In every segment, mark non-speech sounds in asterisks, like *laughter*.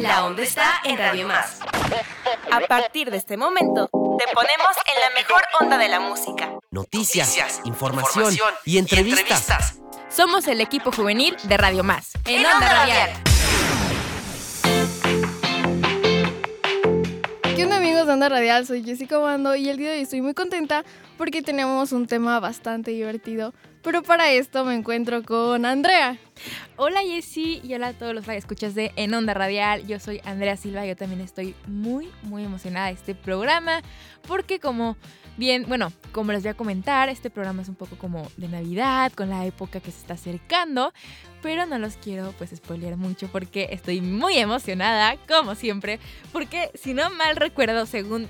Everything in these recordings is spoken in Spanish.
La onda está en Radio Más. A partir de este momento, te ponemos en la mejor onda de la música. Noticias, Noticias, información, información y entrevistas. Somos el equipo juvenil de Radio Más. En Onda Radial. ¿Qué onda amigos de Onda Radial? Soy Jessica Bando y el día de hoy estoy muy contenta porque tenemos un tema bastante divertido. Pero para esto me encuentro con Andrea. Hola Jessy y hola a todos los que escuchas de En Onda Radial. Yo soy Andrea Silva yo también estoy muy, muy emocionada de este programa porque como bien, bueno, como les voy a comentar, este programa es un poco como de Navidad, con la época que se está acercando, pero no los quiero pues spoilear mucho porque estoy muy emocionada, como siempre, porque si no mal recuerdo, según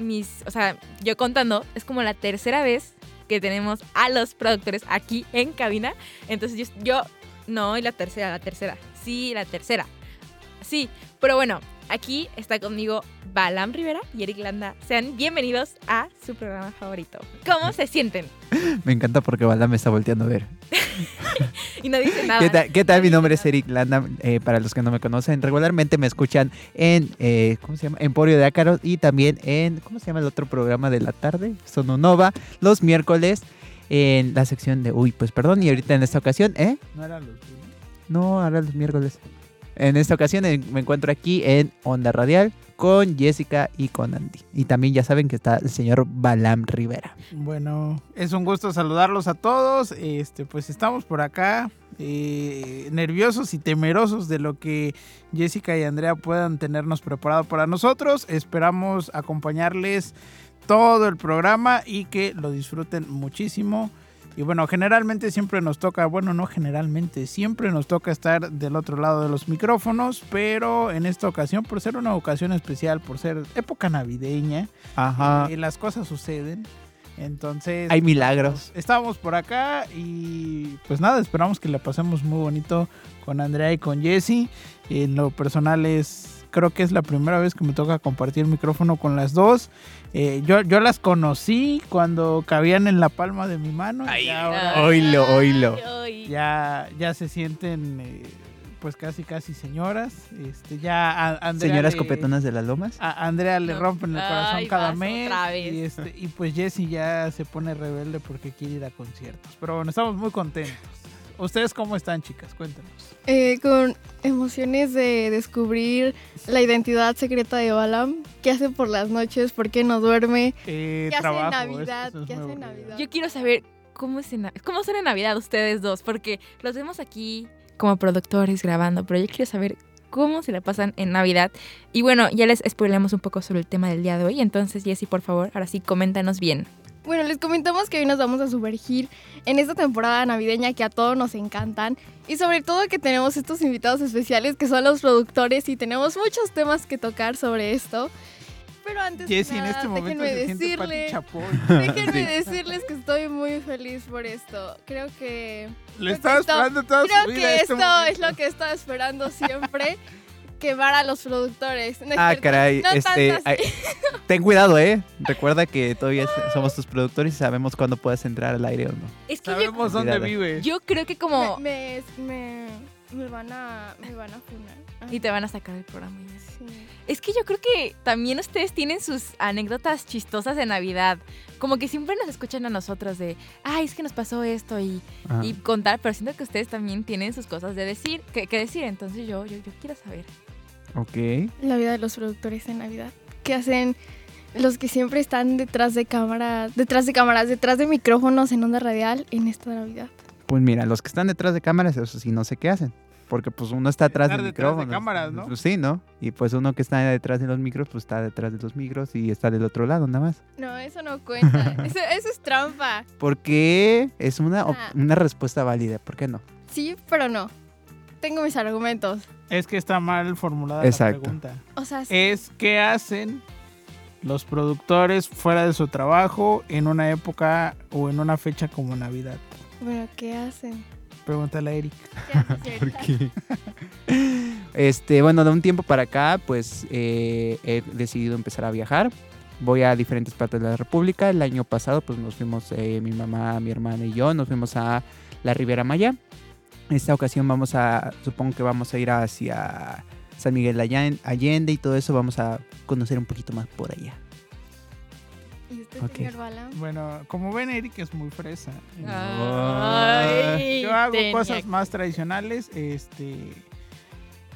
mis, o sea, yo contando, es como la tercera vez que tenemos a los productores aquí en cabina. Entonces yo, no, y la tercera, la tercera. Sí, la tercera. Sí, pero bueno, aquí está conmigo Balam Rivera y Eric Landa. Sean bienvenidos a su programa favorito. ¿Cómo se sienten? Me encanta porque Balam me está volteando a ver. *laughs* Y no dice nada. ¿Qué tal? qué tal? Mi nombre es Eric Landa. eh, para los que no me conocen, regularmente me escuchan en, eh, ¿cómo se llama? Emporio de Ácaros y también en, ¿cómo se llama el otro programa de la tarde? Sononova, los miércoles en la sección de, uy, pues perdón, y ahorita en esta ocasión, ¿eh? No era los No, ahora los miércoles. En esta ocasión me encuentro aquí en Onda Radial con Jessica y con Andy. Y también ya saben que está el señor Balam Rivera. Bueno, es un gusto saludarlos a todos. Este, pues estamos por acá eh, nerviosos y temerosos de lo que Jessica y Andrea puedan tenernos preparado para nosotros. Esperamos acompañarles todo el programa y que lo disfruten muchísimo. Y bueno, generalmente siempre nos toca, bueno, no generalmente, siempre nos toca estar del otro lado de los micrófonos, pero en esta ocasión, por ser una ocasión especial, por ser época navideña, Ajá. y las cosas suceden. Entonces, Hay milagros. estábamos por acá y pues nada, esperamos que la pasemos muy bonito con Andrea y con Jesse. En lo personal es, creo que es la primera vez que me toca compartir micrófono con las dos. Eh, yo, yo las conocí cuando cabían en la palma de mi mano y ahora Oílo, oílo. Ay, ya, ya se sienten eh, pues casi casi señoras. Este, ya a- Andrea Señoras le- copetonas de las lomas. a Andrea le No. rompen el corazón Ay, cada mes. Y, este, y pues Jesse ya se pone rebelde porque quiere ir a conciertos. Pero bueno, estamos muy contentos. ¿Ustedes cómo están, chicas? Cuéntanos. Eh, con emociones de descubrir la identidad secreta de Balam. ¿Qué hace por las noches? ¿Por qué no duerme? Eh, ¿Qué hace en trabajo, Navidad? eso es ¿Qué hace en. Navidad? Yo quiero saber cómo, es en cómo son en Navidad ustedes dos, porque los vemos aquí como productores grabando, pero yo quiero saber cómo se la pasan en Navidad. Y bueno, ya les spoilamos un poco sobre el tema del día de hoy, entonces Jessy, por favor, ahora sí, coméntanos bien. Bueno, les comentamos que hoy nos vamos a sumergir en esta temporada navideña que a todos nos encantan y sobre todo que tenemos estos invitados especiales que son los productores y tenemos muchos temas que tocar sobre esto. Pero antes que Jesse en nada, este momento déjenme se siente Pati decirle, Chapoy. *laughs* déjenme Sí. decirles que estoy muy feliz por esto. Creo que Lo estaba esperando toda creo su vida. que este esto momento. es lo que he estado esperando siempre. *laughs* Quemar a los productores. No Ah, caray. no este, ay, ten cuidado, ¿eh? Recuerda que todavía somos tus productores y sabemos cuándo puedes entrar al aire o no. Es que yo, Sabemos dónde Cuidado. vive. yo creo que como... Me, me, me, me van a me van a funar. Y te van a sacar del programa. Sí. Es que yo creo que también ustedes tienen sus anécdotas chistosas de Navidad. Como que siempre nos escuchan a nosotros de, ay, es que nos pasó esto y, y contar, pero siento que ustedes también tienen sus cosas de decir, que, que decir. Entonces yo, yo, yo quiero saber. Ok. La vida de los productores en Navidad. ¿Qué hacen los que siempre están detrás de cámaras, detrás de cámaras, detrás de micrófonos en onda radial en esta Navidad? Pues mira, los que están detrás de cámaras, eso sí, no sé qué hacen. Porque pues uno está atrás del detrás de cámaras, ¿no? Pues sí, ¿no? Y pues uno que está detrás de los micros, pues está detrás de los micros y está del otro lado, nada más. No, eso no cuenta. *laughs* eso, eso es trampa. Porque es una, Ah. una respuesta válida, ¿por qué no? Sí, pero no. Tengo mis argumentos. Es que está mal formulada Exacto. la pregunta. O sea, sí. Es qué hacen los productores fuera de su trabajo en una época o en una fecha como Navidad. bueno, ¿qué hacen? Pregúntale a Eric. ¿Qué *laughs* hacen? *laughs* Este, bueno, de un tiempo para acá, pues eh, he decidido empezar a viajar. Voy a diferentes partes de la República. El año pasado, pues nos fuimos, eh, mi mamá, mi hermana y yo, nos fuimos a la Riviera Maya. Esta ocasión vamos a, supongo que vamos a ir hacia San Miguel Allen- Allende y todo eso. Vamos a conocer un poquito más por allá. ¿Y usted, Ok. señor Bala? Bueno, como ven, Eric es muy fresa. Ay, Yo hago tenía cosas que- más tradicionales, este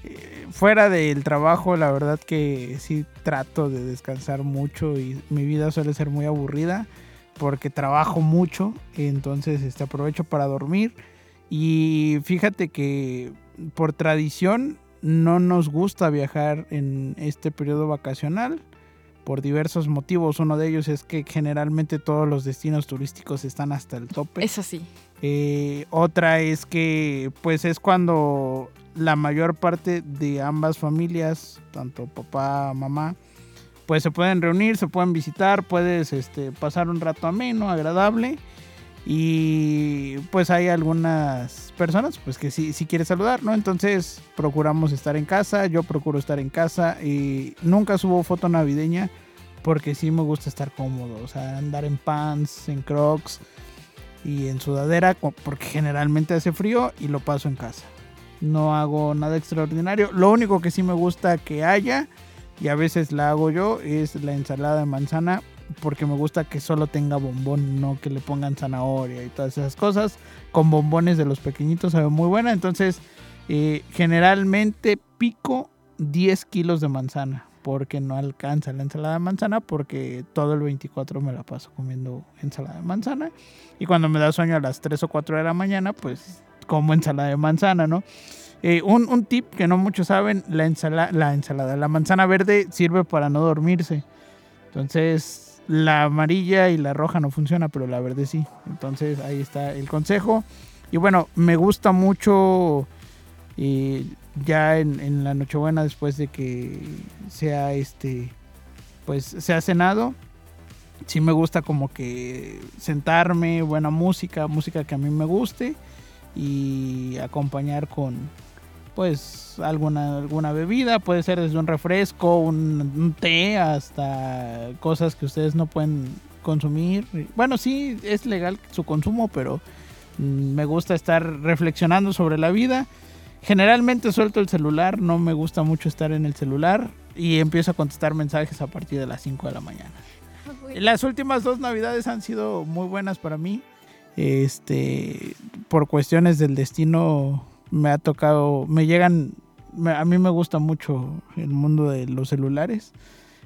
eh, fuera del trabajo, la verdad que sí trato de descansar mucho y mi vida suele ser muy aburrida porque trabajo mucho, entonces este aprovecho para dormir y fíjate que por tradición no nos gusta viajar en este periodo vacacional por diversos motivos. Uno de ellos es que generalmente todos los destinos turísticos están hasta el tope. Eso sí. Eh, otra es que pues es cuando la mayor parte de ambas familias, tanto papá, mamá, pues se pueden reunir, se pueden visitar, puedes este, pasar un rato ameno, agradable. Y pues hay algunas personas pues que sí, sí quiere saludar, ¿no? Entonces procuramos estar en casa, yo procuro estar en casa y nunca subo foto navideña porque sí me gusta estar cómodo, o sea, andar en pants, en crocs y en sudadera porque generalmente hace frío y lo paso en casa. No hago nada extraordinario. Lo único que sí me gusta que haya y a veces la hago yo es la ensalada de manzana porque me gusta que solo tenga bombón, no que le pongan zanahoria y todas esas cosas. Con bombones de los pequeñitos sabe muy buena. Entonces, eh, generalmente pico 10 kilos de manzana porque no alcanza la ensalada de manzana porque todo el 24 me la paso comiendo ensalada de manzana. Y cuando me da sueño a las 3 o 4 de la mañana, pues como ensalada de manzana, ¿no? Eh, un, un tip que no muchos saben, la, ensala- la ensalada, la manzana verde sirve para no dormirse. Entonces, la amarilla y la roja no funciona, pero la verde sí. Entonces, ahí está el consejo. Y bueno, me gusta mucho eh, ya en, en la Nochebuena, después de que sea este, pues se ha cenado. Sí me gusta como que sentarme, buena música, música que a mí me guste y acompañar con pues alguna alguna bebida, puede ser desde un refresco, un, un té hasta cosas que ustedes no pueden consumir. Bueno, sí es legal su consumo, pero mm, me gusta estar reflexionando sobre la vida. Generalmente suelto el celular, no me gusta mucho estar en el celular y empiezo a contestar mensajes a partir de las 5 de la mañana. Las últimas dos navidades han sido muy buenas para mí. Este, por cuestiones del destino me ha tocado, me llegan, a mí me gusta mucho el mundo de los celulares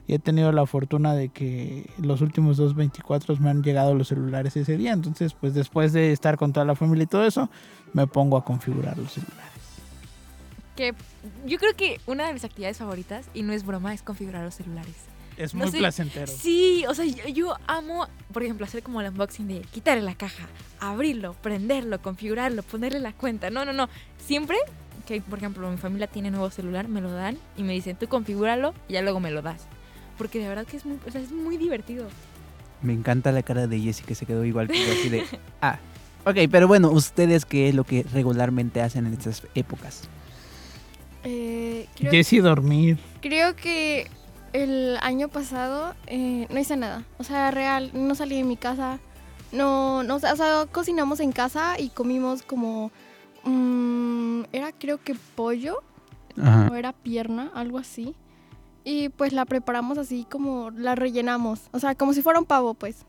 y he tenido la fortuna de que los últimos dos 24 me han llegado los celulares ese día. Entonces, pues después de estar con toda la familia y todo eso, me pongo a configurar los celulares. Que yo creo que una de mis actividades favoritas, y no es broma, es configurar los celulares. Es No muy sé, placentero. Sí, o sea, yo, yo amo, por ejemplo, hacer como el unboxing de quitarle la caja, abrirlo, prenderlo, configurarlo, ponerle la cuenta. No, no, no. Siempre que, por ejemplo, mi familia tiene nuevo celular, me lo dan y me dicen, tú configúralo y ya luego me lo das. Porque de verdad que es muy, o sea, es muy divertido. Me encanta la cara de Jessie que se quedó igual que yo, así de. *laughs* Ah. Ok, pero bueno, ¿ustedes qué es lo que regularmente hacen en estas épocas? Eh, creo, Jessy dormir. creo que el año pasado eh, no hice nada. O sea, real, no salí de mi casa. No, no, o sea, cocinamos en casa y comimos como... mm, era creo que pollo Ajá. o era pierna, algo así. Y pues la preparamos así como la rellenamos. O sea, como si fuera un pavo, pues.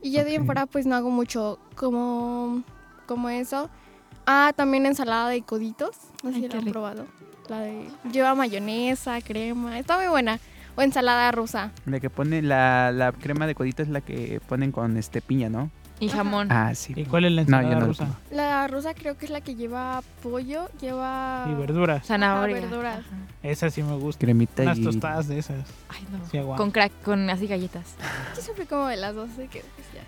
Y ya de ahí fuera pues no hago mucho como, como eso. Ah, también ensalada de coditos. No sé si la han rico. probado. La de lleva mayonesa, crema. Está muy buena. O ensalada rusa. La que pone la, la crema de codito es la que ponen con este piña, ¿no? Y jamón. Ah, sí. ¿Y cuál es la No, ensalada no lo rusa? La rusa creo que es la que lleva pollo, lleva... Y verduras. Zanahoria. Ajá, verduras. Esa sí me gusta. Cremita Unas y. tostadas de esas. Ay, no. Sí. Con crack, con así galletas. Yo siempre como de las dos, así que pues ya.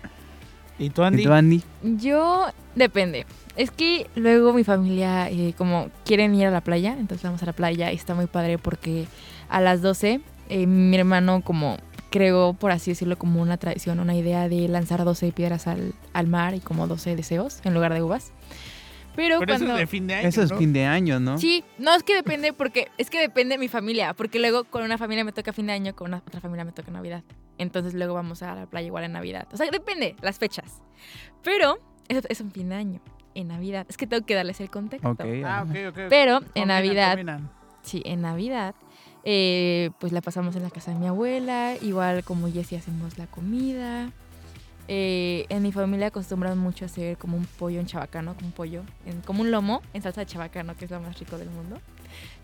¿Y tú, Andy? ¿Y tú, Andy? Yo, depende. Es que luego mi familia, eh, como quieren ir a la playa, entonces vamos a la playa y está muy padre porque a las 12 eh, mi hermano como creó, por así decirlo, como una tradición, una idea de lanzar 12 piedras al, al mar y como 12 deseos en lugar de uvas. Pero, Pero eso cuando... es de fin de año, Eso es ¿no? fin de año, ¿no? Sí, no es que depende porque es que depende de mi familia, porque luego con una familia me toca fin de año, con una otra familia me toca Navidad. Entonces luego vamos a la playa igual en Navidad. O sea, depende las fechas. Pero eso es un fin de año en Navidad. Es que tengo que darles el contexto. Ok. Ah, ajá. ok, ok. ok. Pero en Navidad combinan. Sí, en Navidad. eh, pues la pasamos en la casa de mi abuela. Igual como Jessie hacemos la comida. Eh, en mi familia acostumbran mucho a hacer como un pollo en chabacano, como un pollo, en- como un lomo en salsa de chabacano, que es lo más rico del mundo.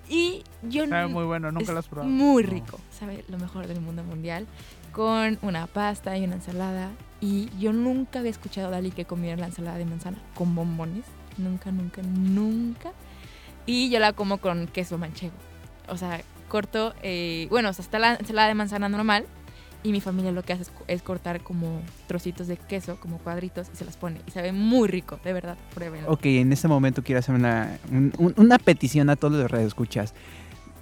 Y yo Sabe muy bueno, nunca lo has probado. Muy rico, sabe lo mejor del mundo mundial, con una pasta y una ensalada. Y yo nunca había escuchado a Dali que comiera la ensalada de manzana con bombones. Nunca, nunca, nunca. Y yo la como con queso manchego. O sea, corto, eh, bueno, o sea, está la ensalada de manzana normal. Y mi familia lo que hace es, co- es cortar como trocitos de queso, como cuadritos, y se las pone. Y sabe muy rico, de verdad, pruébenlo. Ok, en este momento quiero hacer una, un- un- una petición a todos los radioescuchas.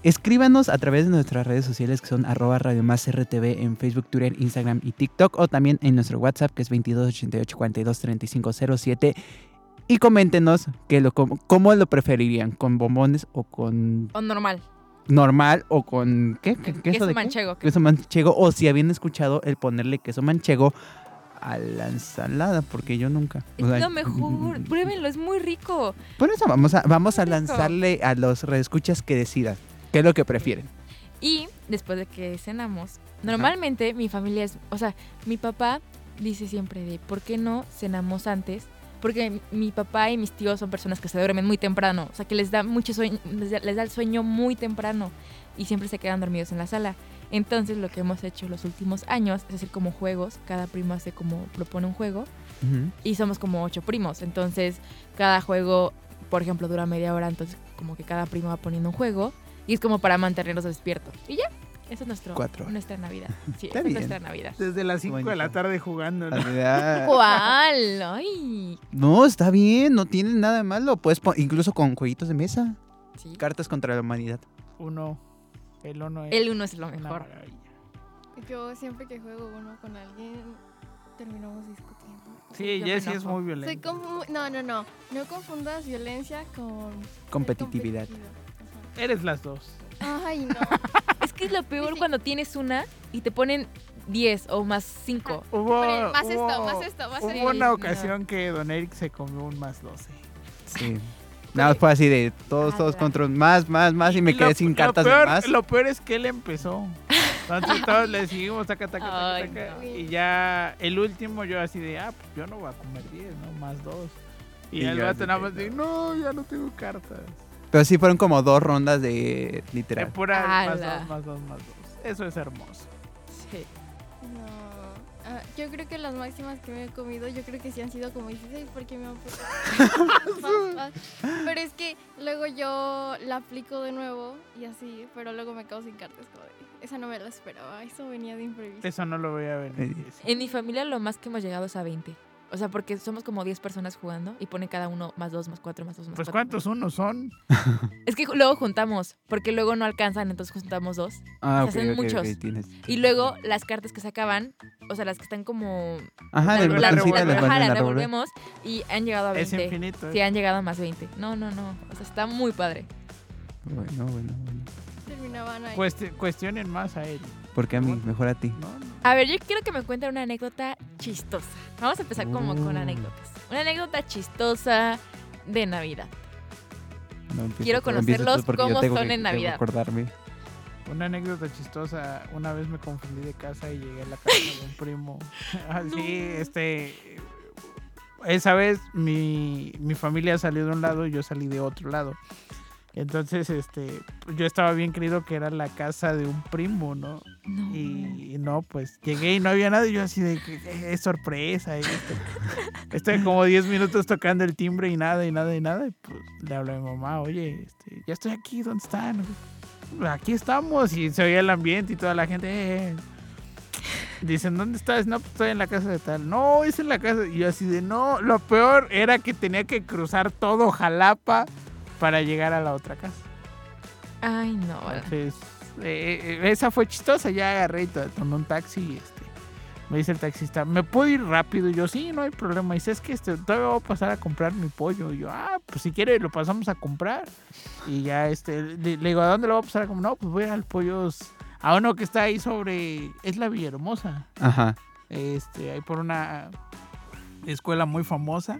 Escríbanos a través de nuestras redes sociales que son arroba Radio Más RTV en Facebook, Twitter, Instagram y TikTok o también en nuestro WhatsApp que es 2288 42 3507 y coméntenos que lo, cómo lo preferirían, con bombones o con O normal. Normal o con ¿qué? ¿Qué- queso, ¿Queso de qué? manchego. Queso manchego o si habían escuchado el ponerle queso manchego a la ensalada porque yo nunca. Es O sea, lo mejor. *laughs* Pruébenlo, es muy rico. Por eso vamos a, vamos a lanzarle a los redescuchas que decidan qué es lo que prefieren. Y después de que cenamos, normalmente mi familia es, o sea, mi papá dice siempre de, ¿por qué no cenamos antes? Porque mi papá y mis tíos son personas que se duermen muy temprano, o sea, que les da mucho sueño, les da, les da el sueño muy temprano y siempre se quedan dormidos en la sala. Entonces, lo que hemos hecho los últimos años es hacer como juegos, cada primo hace como propone un juego y somos como ocho primos. Entonces, cada juego, por ejemplo, dura media hora, entonces como que cada primo va poniendo un juego y es como para mantenernos despiertos. Y ya, esa es nuestro, Cuatro. nuestra Navidad. *laughs* Sí, Está esa es bien. nuestra Navidad. Desde las 5 de la tarde jugando. ¿no? Ah, ¿Cuál? Ay. No, está bien, no tiene nada de malo. Puedes pon- incluso con jueguitos de mesa, Sí. cartas contra la humanidad. Uno. El uno es El uno es lo una mejor. maravilla. Yo siempre que juego uno con alguien, terminamos discutiendo. Sí, Yo me Jessie es enojo. muy Soy como... No, no, no. No confundas violencia con... Competitividad. competitivo. Eres las dos. Ajá. Ay, no. *laughs* Es que es lo peor sí. cuando tienes una y te ponen 10 o más 5. Hubo, más esto, hubo- más esto, más Hubo esto. una no. ocasión que Don Eric se comió un más 12. Sí. *laughs* Nada más fue así de todos, todos Ala. contra más, más, más y me quedé lo- sin lo cartas peor, de más. Lo peor es que él empezó. Entonces *laughs* todos le seguimos, taca, taca, taca, Ay, taca, no. Y ya el último yo así de, ah, pues yo no voy a comer 10, ¿no? Más 2. Y, Y el vato así nada más de, no, ya no tengo cartas. Pero sí fueron como dos rondas de De literal. pura más. 2, más 2, más 2. Eso es hermoso. Sí. No. Ah, yo creo que las máximas que me he comido, yo creo que sí han sido como 16 porque me han. *laughs* Pero es que luego yo la aplico de nuevo y así, pero luego me quedo sin cartas. Como de, esa no me la esperaba, eso venía de imprevisto. Eso no lo voy a ver. Eh, En mi familia lo más que hemos llegado es a 20. O sea, porque somos como 10 personas jugando y pone cada uno más 2, más 4, más 2, más Pues 4. ¿cuántos unos son? *laughs* Es que luego juntamos, porque luego no alcanzan, entonces juntamos dos. Ah, ok, se hacen ok, ok, muchos. tienes- Y luego las cartas que se acaban, o sea, las que están como... Ajá, La- la botoncito revuelve. le ajá, vuelven las a revolver. revolvemos y han llegado a Es 20. infinito. Sí, ¿eh? han llegado a más 20. No, no, no. O sea, está muy padre. Bueno, bueno, bueno. Terminaban ahí. Cuesti- cuestionen más a él. Porque a mí, mejor a ti. A ver, yo quiero que me cuenten una anécdota chistosa. Vamos a empezar como con Uh. anécdotas. Una anécdota chistosa de Navidad. No Quiero conocerlos cómo tengo son que- en Navidad. acordarme. Una anécdota chistosa, una vez me confundí de casa y llegué a la casa de un primo. *laughs* Así, este... Esa vez mi, mi familia salió de un lado y yo salí de otro lado. Entonces, este, yo estaba bien creído que era la casa de un primo, ¿no? No. Y no, pues llegué y no había nada y yo así de que "Eh, es sorpresa. Y esto. *laughs* Estoy como 10 minutos tocando el timbre y nada, y nada, y nada. Y pues le hablo a mi mamá, oye, este, ya estoy aquí, ¿dónde están? Aquí estamos. Y se oía el ambiente y toda la gente. "Eh, eh". Dicen, ¿dónde estás? No, pues estoy en la casa de tal. No, es en la casa. Y yo así de, no, lo peor era que tenía que cruzar todo Jalapa para llegar a la otra casa. Ay, no. Entonces, eh, eh, esa fue chistosa. Ya agarré y to- tomé un taxi y este, me dice el taxista, ¿me puedo ir rápido? Y yo, sí, no hay problema. Y dice, es que este, todavía voy a pasar a comprar mi pollo. Y yo, ah, pues si quiere lo pasamos a comprar. Y ya, este, le, le digo, ¿a dónde lo voy a pasar a comprar? No, pues voy al pollos, a uno que está ahí sobre, es la Villahermosa. Ajá. Este, ahí por una escuela muy famosa.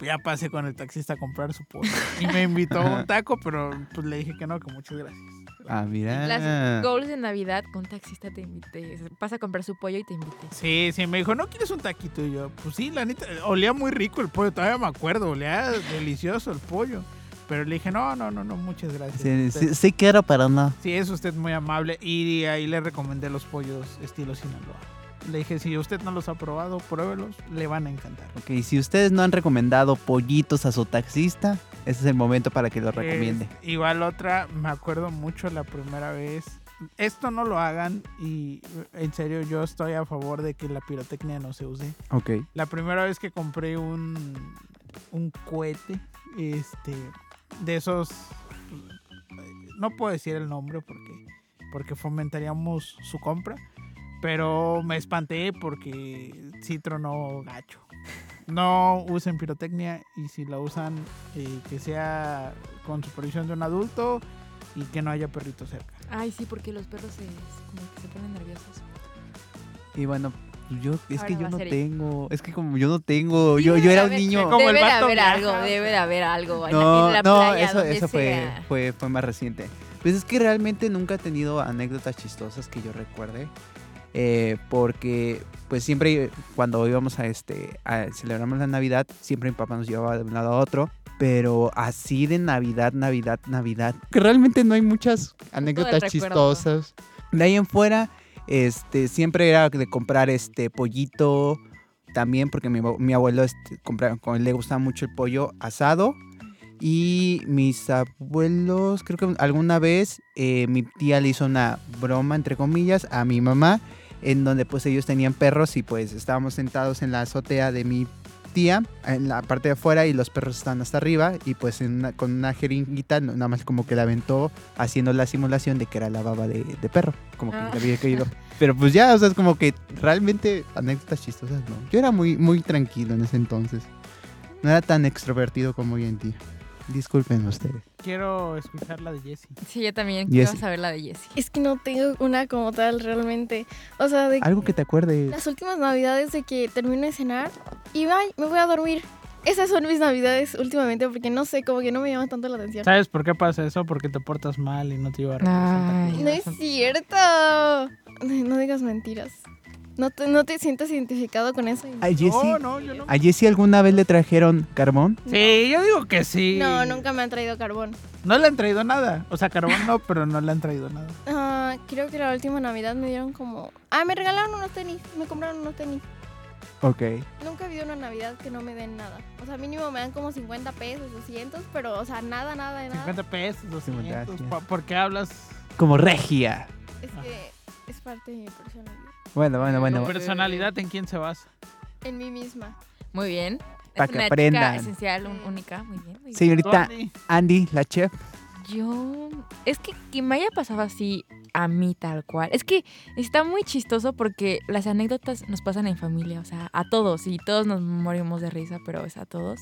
Pues ya pasé con el taxista a comprar su pollo. Y me invitó a un taco, pero pues le dije que no, que muchas gracias. Ah, mira. Las goals de Navidad con taxista te invité. Pasa a comprar su pollo y te invité. Sí, sí, me dijo, ¿no quieres un taquito? Y yo, pues sí, la neta, olía muy rico el pollo, todavía me acuerdo, olía delicioso el pollo. Pero le dije, no, no, no, no, muchas gracias. Sí, sí, sí quiero, pero no. Sí, es usted muy amable. Y ahí le recomendé los pollos estilo Sinaloa. Le dije, si usted no los ha probado, pruébelos, le van a encantar. Ok, si ustedes no han recomendado pollitos a su taxista, ese es el momento para que lo recomiende. Es- igual otra, me acuerdo mucho la primera vez. Esto no lo hagan y en serio yo estoy a favor de que la pirotecnia no se use. Ok. La primera vez que compré un, un cohete, este, de esos, no puedo decir el nombre porque, porque fomentaríamos su compra, pero me espanté porque sí tronó gacho. No usen pirotecnia y si la usan, eh, que sea con supervisión de un adulto y que no haya perritos cerca. Ay, sí, porque los perros se, como que se ponen nerviosos. Y bueno, yo es que yo no tengo, es que como yo no tengo, Sí, yo, yo era un haber- niño. Como el debe de vato haber viaja. algo, debe de haber algo. No, en la no, playa, eso, eso fue, fue, fue más reciente. Pues es que realmente nunca he tenido anécdotas chistosas que yo recuerde. Eh, porque pues siempre cuando íbamos a este a celebramos la Navidad, siempre mi papá nos llevaba de un lado a otro. Pero así de Navidad, Navidad, Navidad. Que realmente no hay muchas anécdotas chistosas. De ahí en fuera, este, siempre era de comprar este pollito. También porque mi, mi abuelo este, compra- con- le gustaba mucho el pollo asado. Y mis abuelos, creo que alguna vez eh, mi tía le hizo una broma, entre comillas, a mi mamá, en donde pues ellos tenían perros y pues estábamos sentados en la azotea de mi tía, en la parte de afuera y los perros estaban hasta arriba y pues en una- con una jeringuita nada más como que la aventó haciendo la simulación de que era la baba de, de perro, como que Ah. le había caído. Pero pues ya, o sea, es como que realmente anécdotas chistosas no. Yo era muy, muy tranquilo en ese entonces. No era tan extrovertido como hoy en día. Disculpen ustedes. Quiero escuchar la de Jessie. Sí, yo también Jessie. quiero saber la de Jessie. Es que no tengo una como tal realmente. O sea, de Algo que te acuerdes. las últimas navidades de que termino de cenar y ay, me voy a dormir. Esas son mis navidades últimamente porque no sé, como que no me llaman tanto la atención. ¿Sabes por qué pasa eso? Porque te portas mal y no te iba a representar. Ay. No es cierto. No digas mentiras. No te, no te sientas identificado con eso. A No, no, yo no. ¿A Jessie alguna vez le trajeron carbón? Sí, yo digo que sí. No, nunca me han traído carbón. No le han traído nada. O sea, carbón no, pero no le han traído nada. Ah, creo que la última Navidad me dieron como... Ah, me regalaron unos tenis. Me compraron unos tenis. Ok. Nunca he habido una Navidad que no me den nada. O sea, mínimo me dan como 50 pesos, 200, pero, o sea, nada, nada de nada. 50 pesos, 200. gracias. ¿Por- ¿Por qué hablas? Como regia. Es que es parte de mi personalidad. Bueno, bueno, bueno. ¿Tu personalidad en quién se basa? En mí misma. Muy bien. Pa' Es que una aprendan. chica esencial, un- única. Muy bien. muy bien. Señorita ¿Dónde? Andy, la chef. Yo. Es que que me haya pasado así a mí tal cual. Es que está muy chistoso porque las anécdotas nos pasan en familia, o sea, a todos y todos nos morimos de risa, pero es a todos.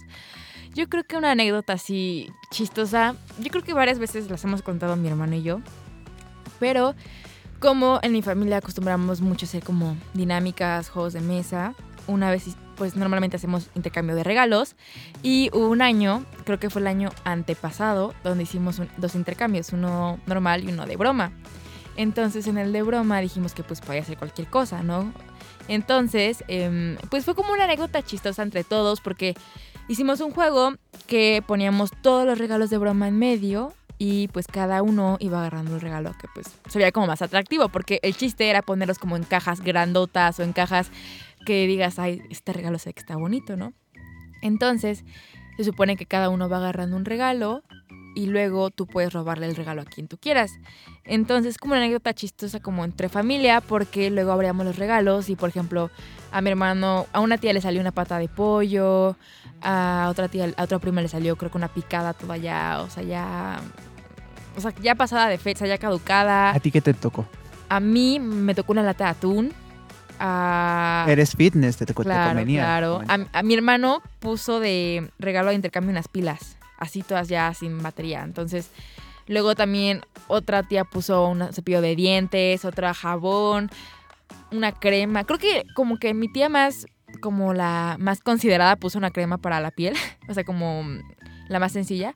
Yo creo que una anécdota así chistosa, yo creo que varias veces las hemos contado mi hermano y yo, pero como en mi familia acostumbramos mucho a hacer como dinámicas, juegos de mesa, una vez pues normalmente hacemos intercambio de regalos y hubo un año, creo que fue el año antepasado, donde hicimos dos intercambios, uno normal y uno de broma. Entonces en el de broma dijimos que pues podía ser cualquier cosa, ¿no? Entonces, em, pues fue como una anécdota chistosa entre todos porque hicimos un juego que poníamos todos los regalos de broma en medio y pues cada uno iba agarrando el regalo que pues se veía como más atractivo porque el chiste era ponerlos como en cajas grandotas o en cajas que digas, ay, este regalo sé que está bonito, ¿no? Entonces, se supone que cada uno va agarrando un regalo y luego tú puedes robarle el regalo a quien tú quieras. Entonces, como una anécdota chistosa como entre familia, porque luego abríamos los regalos y, por ejemplo, a mi hermano, a una tía le salió una pata de pollo, a otra tía, a otra prima le salió creo que una picada toda ya, o sea, ya... O sea, ya pasada de fecha, ya caducada. ¿A ti qué te tocó? A mí me tocó una lata de atún. A... Eres fitness, te, tocó te Claro, convenía. claro. A, a mi hermano puso de regalo de intercambio unas pilas, así todas ya sin batería. Entonces, luego también otra tía puso un cepillo de dientes, otra jabón, una crema. Creo que como que mi tía más como la más considerada, puso una crema para la piel. *laughs* O sea, como la más sencilla.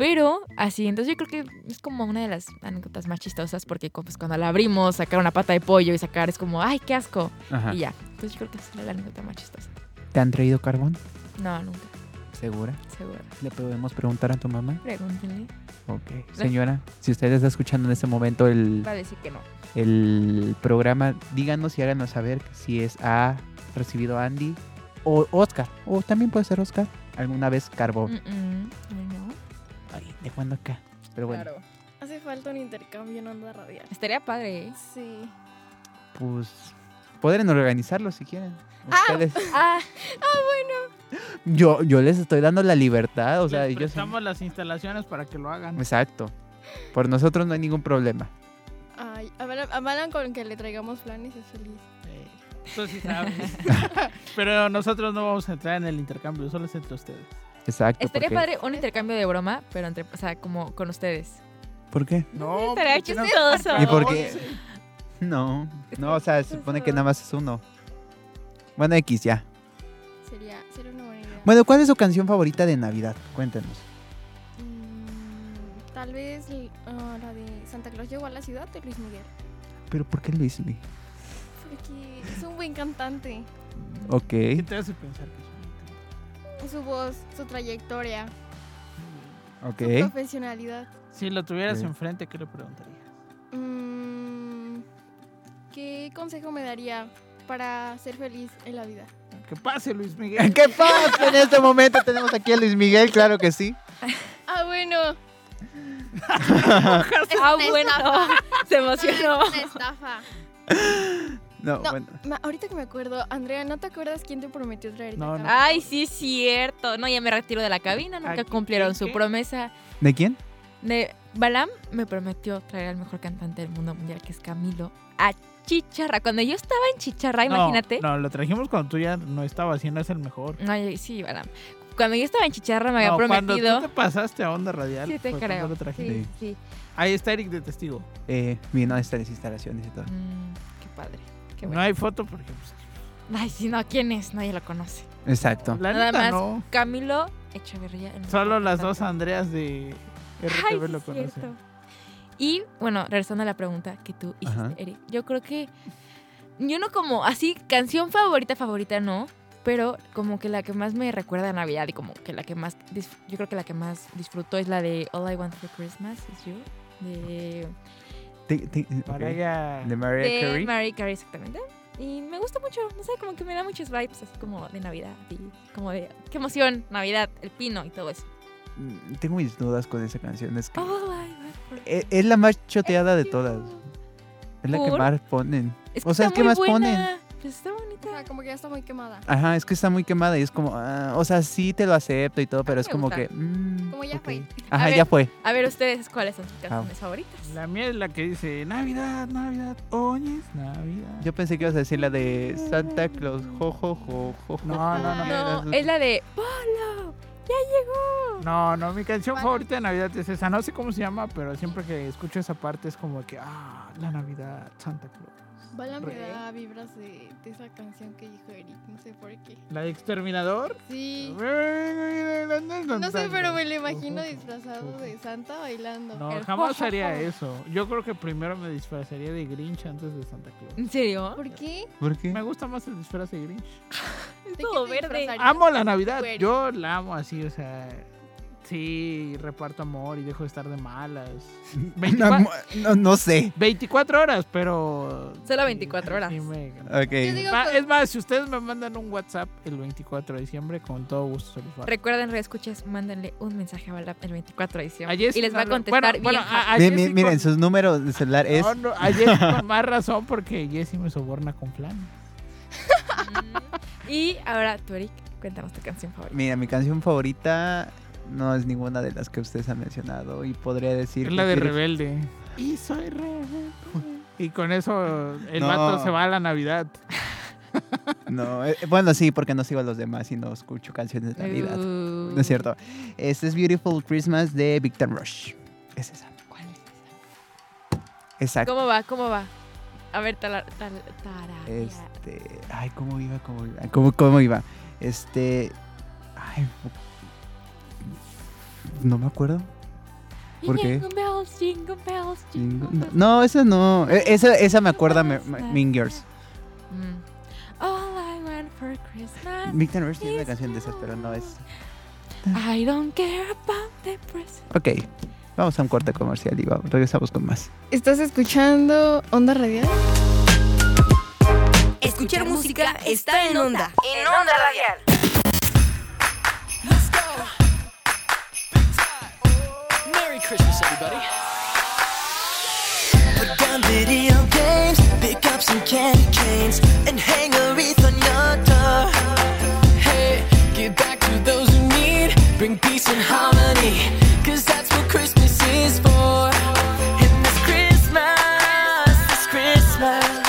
Pero así, entonces yo creo que es como una de las anécdotas más chistosas porque pues, cuando la abrimos, sacar una pata de pollo y sacar es como, ay, qué asco. Ajá. Y ya. Entonces yo creo que esa es la anécdota más chistosa. ¿Te han traído carbón? No, nunca, ¿Segura? seguro. ¿Le podemos preguntar a tu mamá? Pregúntenle. Ok. Señora, si usted está escuchando en este momento el, Va a decir que no. el programa, díganos y háganos saber si es ha recibido Andy o Oscar. O también puede ser Oscar. ¿Alguna vez carbón? Mm, mm. Ay, ¿de cuándo acá? Pero bueno, Claro. Hace falta un intercambio en onda radial. Estaría padre, ¿eh? Sí. pues pueden organizarlo si quieren. Ustedes. *laughs* Ah, Yo, yo les estoy dando la libertad, o sea, Les ellos... prestamos las instalaciones para que lo hagan. Exacto. Por nosotros no hay ningún problema. Ay, avalan, con que le traigamos planes, es feliz. Eh, Tú sí sabes. *laughs* Pero nosotros no vamos a entrar en el intercambio, solo es entre ustedes. Exacto. estaría porque- padre un intercambio de broma, pero entre, o sea, como con ustedes. ¿Por qué? No, Estaría chistoso. ¿Y por qué? No, no, o sea, se supone que nada más es uno. Bueno, X ya. Sería, sería una buena idea. Bueno, ¿cuál es su canción favorita de Navidad? Cuéntenos. Mm, tal vez ah, la de Santa Claus llegó a la ciudad de Luis Miguel. ¿Pero por qué Luis Miguel? Porque es un buen cantante. Ok. ¿Qué te hace pensar que Su voz, su trayectoria, Ok. su profesionalidad. Si lo tuvieras enfrente, ¿qué le preguntarías? Mm, ¿Qué consejo me daría para ser feliz en la vida? Que pase, Luis *laughs* Miguel. ¿Qué pasa en este momento? Tenemos aquí a Luis Miguel, claro que sí. Ah, bueno. *laughs* Ah, bueno. Se emocionó. Es una estafa. *laughs* No, No, bueno. ma- ahorita que me acuerdo, Andrea, ¿no te acuerdas quién te prometió traerte No, no. Ay, sí es cierto. No, ya me retiro de la cabina. Nunca cumplieron ¿qué, su qué? promesa. ¿De quién? De Balam me prometió traer al mejor cantante del mundo mundial, que es Camilo, a Chicharra. Cuando yo estaba en Chicharra, imagínate. No, lo trajimos cuando tú ya no estabas y no es el mejor. Ay, sí, Balam. Cuando yo estaba en Chicharra me había No, cuando prometido. tú te pasaste a Onda Radial, Sí, te cuando creo. lo. Sí, sí. Ahí está Eric de testigo. Eh, vino a estas instalaciones y todo. Mm, qué padre. Qué No hay foto porque pues, Ay, sí, no, ¿quién es? Nadie lo conoce. Exacto. la Nada neta más no. Camilo Echeverría. el Solo las dos Andreas de RTV lo conocen. cierto. Y bueno, regresando a la pregunta que tú hiciste, Ajá. Eric, yo creo que yo no como así canción favorita favorita no, pero como que la que más me recuerda a Navidad y como que la que más yo creo que la que más disfruto es la de All I Want for Christmas is You de Te- te- Para ok. ella. De Mariah de Carey. Mariah Carey exactamente. Y me gusta mucho, no sé, como que me da muchos vibes así como de Navidad y como de qué emoción, Navidad, el pino y todo eso. Mm, Tengo mis dudas con esa canción. Es que for e- es la más choteada de todas. Es la que ¿Por? más ponen. Es O sea, está ¿qué muy más buena. ponen? Pues está O bonita. sea, como que ya está muy quemada. Ajá, es que está muy quemada y es como, ah, o sea, sí te lo acepto y todo, pero es como gusta. que, mm, Como ya fue. Ajá, ver. ya fue. A ver, ustedes, ¿cuáles son sus canciones favoritas? La mía es la que dice Navidad, Navidad, hoy es Navidad. Yo pensé que ibas a decir la de Santa Claus, jo, jo, jo, jo, jo. No, no, no. No, es la de Polo, ya llegó. No, no, mi canción favorita de Navidad es esa. No sé cómo se llama, pero siempre que escucho esa parte es como que, ah, la Navidad, Santa Claus. Bala me da vibras de, de esa canción que dijo Eric, no sé por qué. ¿La de Exterminador? Sí. No sé, pero me lo imagino disfrazado de Santa bailando. No, El jamás haría eso. Yo creo que primero me disfrazaría de Grinch antes de Santa Claus. ¿En serio? ¿Por qué? ¿Por qué? Me gusta más el disfraz de Grinch. *laughs* ¿De qué todo verde. Amo la Navidad. Yo la amo así, o sea. Sí, reparto amor y dejo de estar de malas. *laughs* 24, No, no sé. 24 horas, pero. Solo 24 horas. sí me- Ok. Yo digo Ah, que- es más, si ustedes me mandan un WhatsApp el 24 de diciembre, con todo gusto se los va a Recuerden, reescuchas, mándenle un mensaje a Balap el 24 de diciembre. A Jessy y les va a contestar bueno, bien. bueno, a- a Mi- Jessy mi- miren, con- sus números de celular es... No, no, a Jessy con *laughs* más razón porque Jessy me soborna con flan. *laughs* Mm. y ahora, tú, Eric, cuéntanos tu canción favorita. Mira, mi canción favorita no es ninguna de las que ustedes han mencionado y podría decir... Es que la de Rebelde. Y soy rebelde. Y con eso el No. vato se va a la Navidad. *laughs* No, eh, bueno, sí, porque no sigo a los demás y no escucho canciones de Navidad. Uh, No es cierto. Este es Beautiful Christmas de Victor Rush. Es esa. ¿Cuál es esa? Exacto. ¿Cómo va? ¿Cómo va? A ver, tal, tararea. Este. Ay, ¿cómo iba? ¿Cómo iba? ¿Cómo, cómo iba? Este. Ay. No me acuerdo. ¿por qué? Jingle bells, jingle bells, jingle No, bells. no, esa no. E- Esa, esa me acuerda me, me- Mean Girls. Mm. All I want for Christmas. Victor Nurse tiene una canción de esas, pero no es. I don't care about the present. Ok. Vamos a un corte comercial y vamos, regresamos con más. ¿Estás escuchando Onda Radial? Escuchar música está en onda. En Onda Radial. Christmas, everybody. Put down video games, pick up some candy canes, and hang a wreath on your door. Hey, give back to those who need. Bring peace and harmony. Cause that's what Christmas is for. And this Christmas, this Christmas,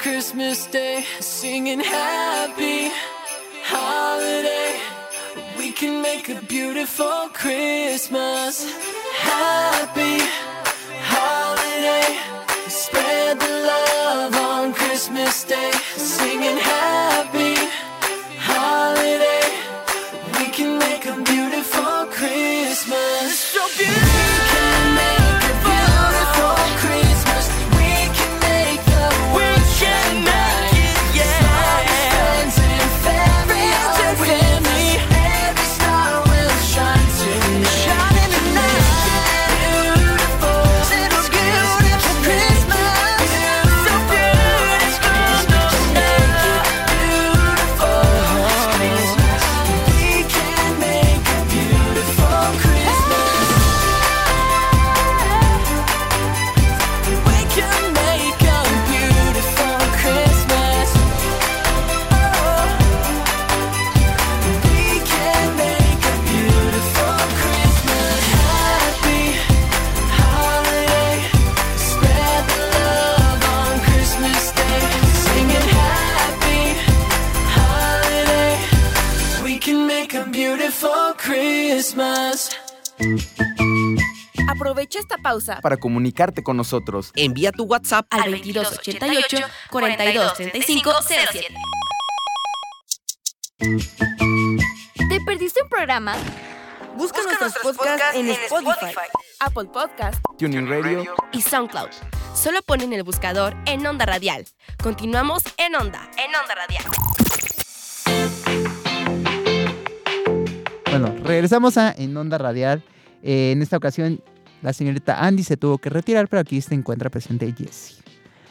Christmas Day. Singing happy holiday. We can make a beautiful Christmas. Happy holiday. Spread the love on Christmas Day. Singing happy Aprovecha esta pausa para comunicarte con nosotros. Envía tu WhatsApp al 2288 4235 07. ¿Te perdiste un programa? Busca, nuestros podcasts en Spotify, Apple Podcast, Tuning Radio. y SoundCloud. Solo pon en el buscador en Onda Radial. Continuamos en Onda, en Onda Radial. Bueno, regresamos a En Onda Radial. Eh, en esta ocasión, la señorita Andy se tuvo que retirar, pero aquí se encuentra presente Jessie.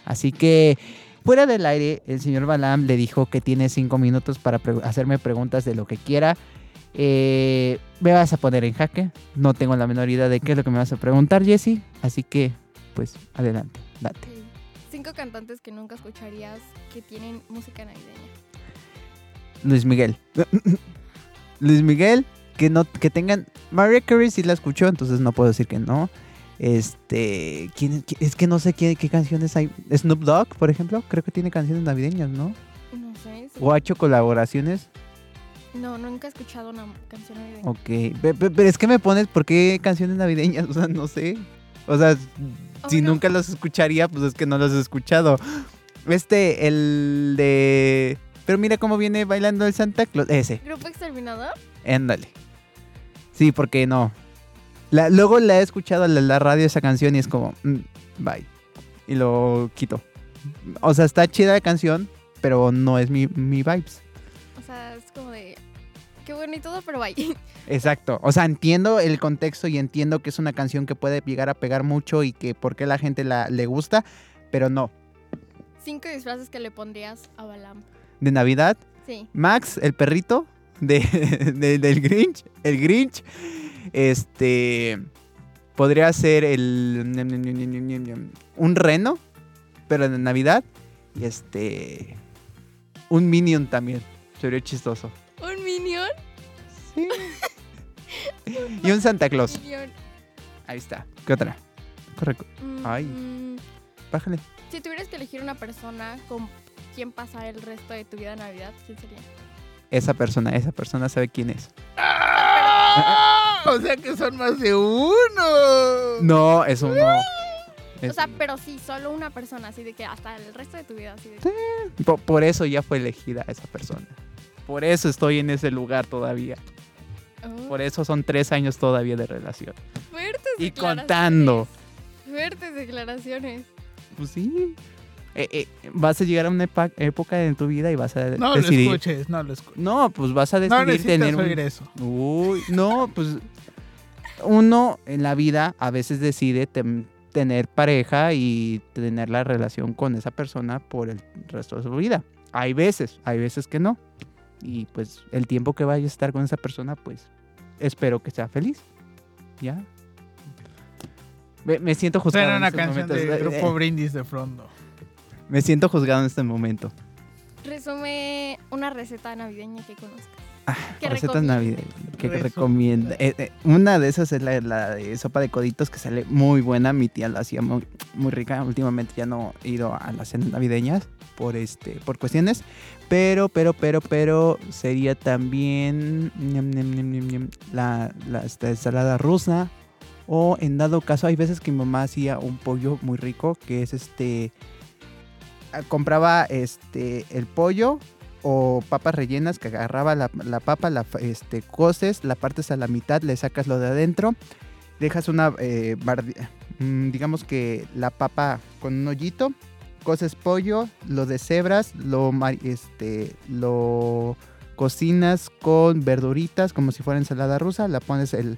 Así que, fuera del aire, el señor Balam le dijo que tiene cinco minutos para pre- hacerme preguntas de lo que quiera. Eh, me vas a poner en jaque. No tengo la menor idea de qué es lo que me vas a preguntar, Jessie. Así que, pues, adelante, date. Cinco cantantes que nunca escucharías que tienen música navideña. Luis Miguel. *laughs* Luis Miguel, que no, que tengan. Mariah Carey sí la escuchó, entonces no puedo decir que no. Este, ¿quién, qui- es que no sé qué, qué canciones hay. Snoop Dogg, por ejemplo, creo que tiene canciones navideñas, ¿no? No sé. sí. O ha hecho colaboraciones. No, nunca he escuchado una canción navideña. Ok, pe- pe- pero es que me pones, ¿por qué canciones navideñas? *laughs* O sea, no sé. O sea, si Bueno. nunca los escucharía, pues es que no los he escuchado. Este, el de... Pero mira cómo viene bailando el Santa Claus. Ese, ¿Grupo Exterminador? ándale. Sí, porque no. La- luego la he escuchado en la, la radio esa canción y es como, mm, bye. Y lo quito. O sea, está chida la canción, pero no es mi, mi vibes. O sea, es como de. Qué bueno y todo, pero bye. *laughs* Exacto. O sea, entiendo el contexto y entiendo que es una canción que puede llegar a pegar mucho y que por qué la gente la, le gusta, pero no. Cinco disfraces que le pondrías a Balam. De Navidad, Sí. Max, el perrito de, de- del Grinch, el Grinch, este, podría ser el, un reno, pero de Navidad, y este, un Minion también, sería chistoso. ¿Un Minion? Sí. *laughs* y un Santa Claus. Minion. Ahí está. ¿Qué otra? Correcto. Mm, Ay. Bájale. Si tuvieras que elegir una persona con quien pasar el resto de tu vida en Navidad, ¿quién sería? Esa persona, esa persona sabe quién es. ¡Ah! O sea que son más de uno. No, eso no. O Es- sea, pero sí, solo una persona, así de que hasta el resto de tu vida, así de po- por, eso ya fue elegida esa persona. Por eso estoy en ese lugar todavía. Oh, Por eso son tres años todavía de relación. fuertes Y declaraciones. contando. Fuertes declaraciones. Pues sí. Eh, eh, vas a llegar a una época en tu vida y vas a No decidir. lo escuches, no lo escuches. No, pues vas a No decidir necesitas tener un- oír eso. Uy, no, pues uno en la vida a veces decide tener pareja y tener la relación con esa persona por el resto de su vida. Hay veces, hay veces que no. Y pues el tiempo que vaya a estar con esa persona, pues espero que sea feliz. ¿Ya? Me, me siento juzgado. En una canción de Eh, Grupo Brindis de fondo. Me siento juzgado en este momento. Resume una receta navideña que conozcas. ¿Qué Recetas recomiendas? navideñas que recomienda. Eh, eh, una de esas es la, la de sopa de coditos que sale muy buena. Mi tía la hacía muy, muy rica. Últimamente ya no he ido a las cenas navideñas por este por cuestiones. Pero, pero, pero, pero sería también ñam, ñam, ñam, ñam, ñam, la, la esta, ensalada rusa. O en dado caso, hay veces que mi mamá hacía un pollo muy rico que es este. Ah, Compraba este el pollo, o papas rellenas que agarraba la, la papa, la este, coces, la partes a la mitad, le sacas lo de adentro, dejas una, eh, mm, digamos que la papa con un hoyito, coces pollo, lo deshebras, lo, este, lo cocinas con verduritas como si fuera ensalada rusa, la pones el,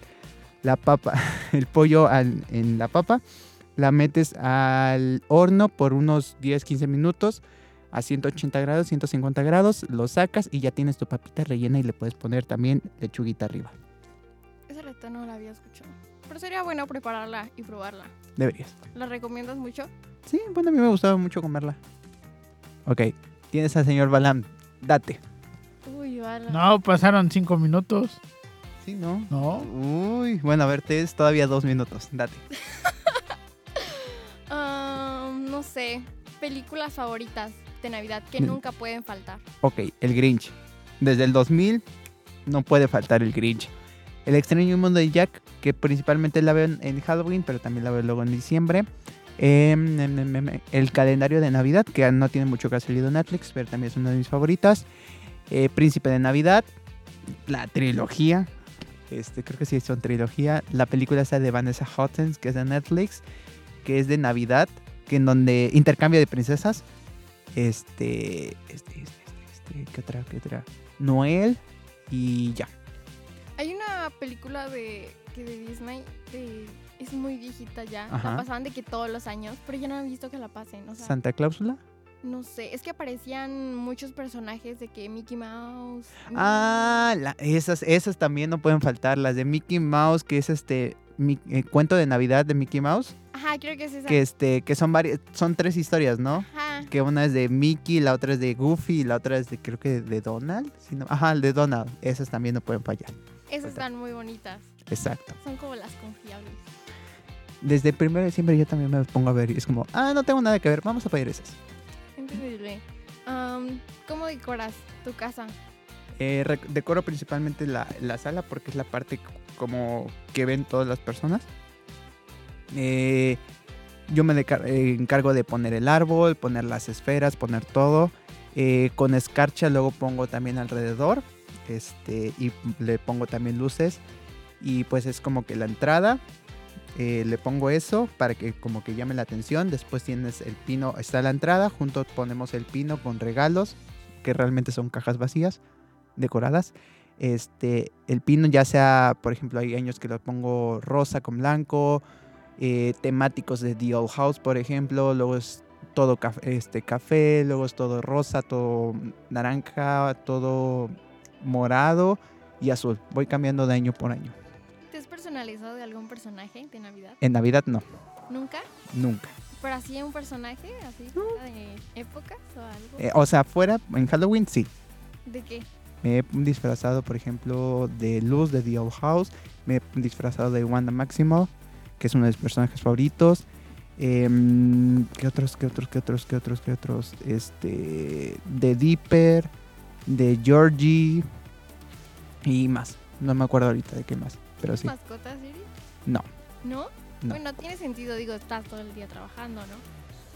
la papa, *laughs* el pollo en la papa, la metes al horno por unos 10-15 minutos, a 180 grados, 150 grados, lo sacas y ya tienes tu papita rellena y le puedes poner también lechuguita arriba. Esa receta no la había escuchado. Pero sería bueno prepararla y probarla. Deberías. ¿La recomiendas mucho? Sí, bueno, a mí me gustaba mucho comerla. Ok, tienes al señor Balam, date. Uy, vale. No, pasaron cinco minutos. Sí, ¿no? No. Uy, bueno, a ver, tienes todavía dos minutos, date. *laughs* No sé. Películas favoritas de Navidad que Mm. nunca pueden faltar. Ok, el Grinch. Desde el 2000 no puede faltar el Grinch. El extraño mundo de Jack, que principalmente la veo en, en Halloween, pero también la veo luego en diciembre. Em, em, em, el calendario de Navidad, que no tiene mucho que ha salido en Netflix, pero también es una de mis favoritas. Eh, Príncipe de Navidad, la trilogía. Este, creo que sí son trilogía. La película esa de Vanessa Hudgens, que es de Netflix, que es de Navidad, que en donde intercambio de princesas. Este, este, este, este, este, ¿qué otra, qué otra? Noel y ya. Hay una película de, que de Disney es muy viejita ya. La pasaban de que todos los años, pero ya no he visto que la pasen. Santa Cláusula. no sé. Es que aparecían muchos personajes de que Mickey Mouse. Ah, esas, esas también no pueden faltar. Las de Mickey Mouse, que es este mi, eh, cuento de Navidad de Mickey Mouse, Ajá, creo que es esa. que este, que son varias, son tres historias, ¿no? Ajá. Que una es de Mickey, la otra es de Goofy y la otra es de creo que de Donald. si no- Ajá, el de Donald. Esas también no pueden fallar. Esas están muy bonitas. Exacto. Son como las confiables. Desde primero de diciembre yo también me pongo a ver y es como, ah, no tengo nada que ver, vamos a pedir esas. Entendible. Am, ¿Cómo decoras tu casa? Eh, decoro principalmente la, la sala porque es la parte como que ven todas las personas. Eh, yo me eh, encargo de poner el árbol, poner las esferas, poner todo. Eh, con escarcha luego pongo también alrededor. Este, y le pongo también luces. Y pues es como que la entrada. le pongo eso para que como que llame la atención. Después tienes el pino, está la entrada. Junto ponemos el pino con regalos. Que realmente son cajas vacías decoradas. Este, el pino ya sea, por ejemplo, hay años que lo pongo rosa con blanco, eh, temáticos de The Old House, por ejemplo, luego es todo caf- este, café, luego es todo rosa, todo naranja, todo morado y azul. Voy cambiando de año por año. ¿Te has personalizado de algún personaje de Navidad? En Navidad no, ¿Nunca? nunca. ¿Pero así un personaje? ¿Así? fuera ¿De épocas o algo? Eh, o sea, fuera, en Halloween sí. ¿De qué? Me he disfrazado, por ejemplo, de Luz de The Old House. Me he disfrazado de Wanda Maximoff, que es uno de mis personajes favoritos. Em, ¿Qué otros, qué otros, qué otros, qué otros, qué otros? Este. De Dipper, de Georgie y más. No me acuerdo ahorita de qué más, pero sí. ¿Mascotas, Siri? No. ¿No? No. Bueno, tiene sentido, digo, estás todo el día trabajando, ¿no?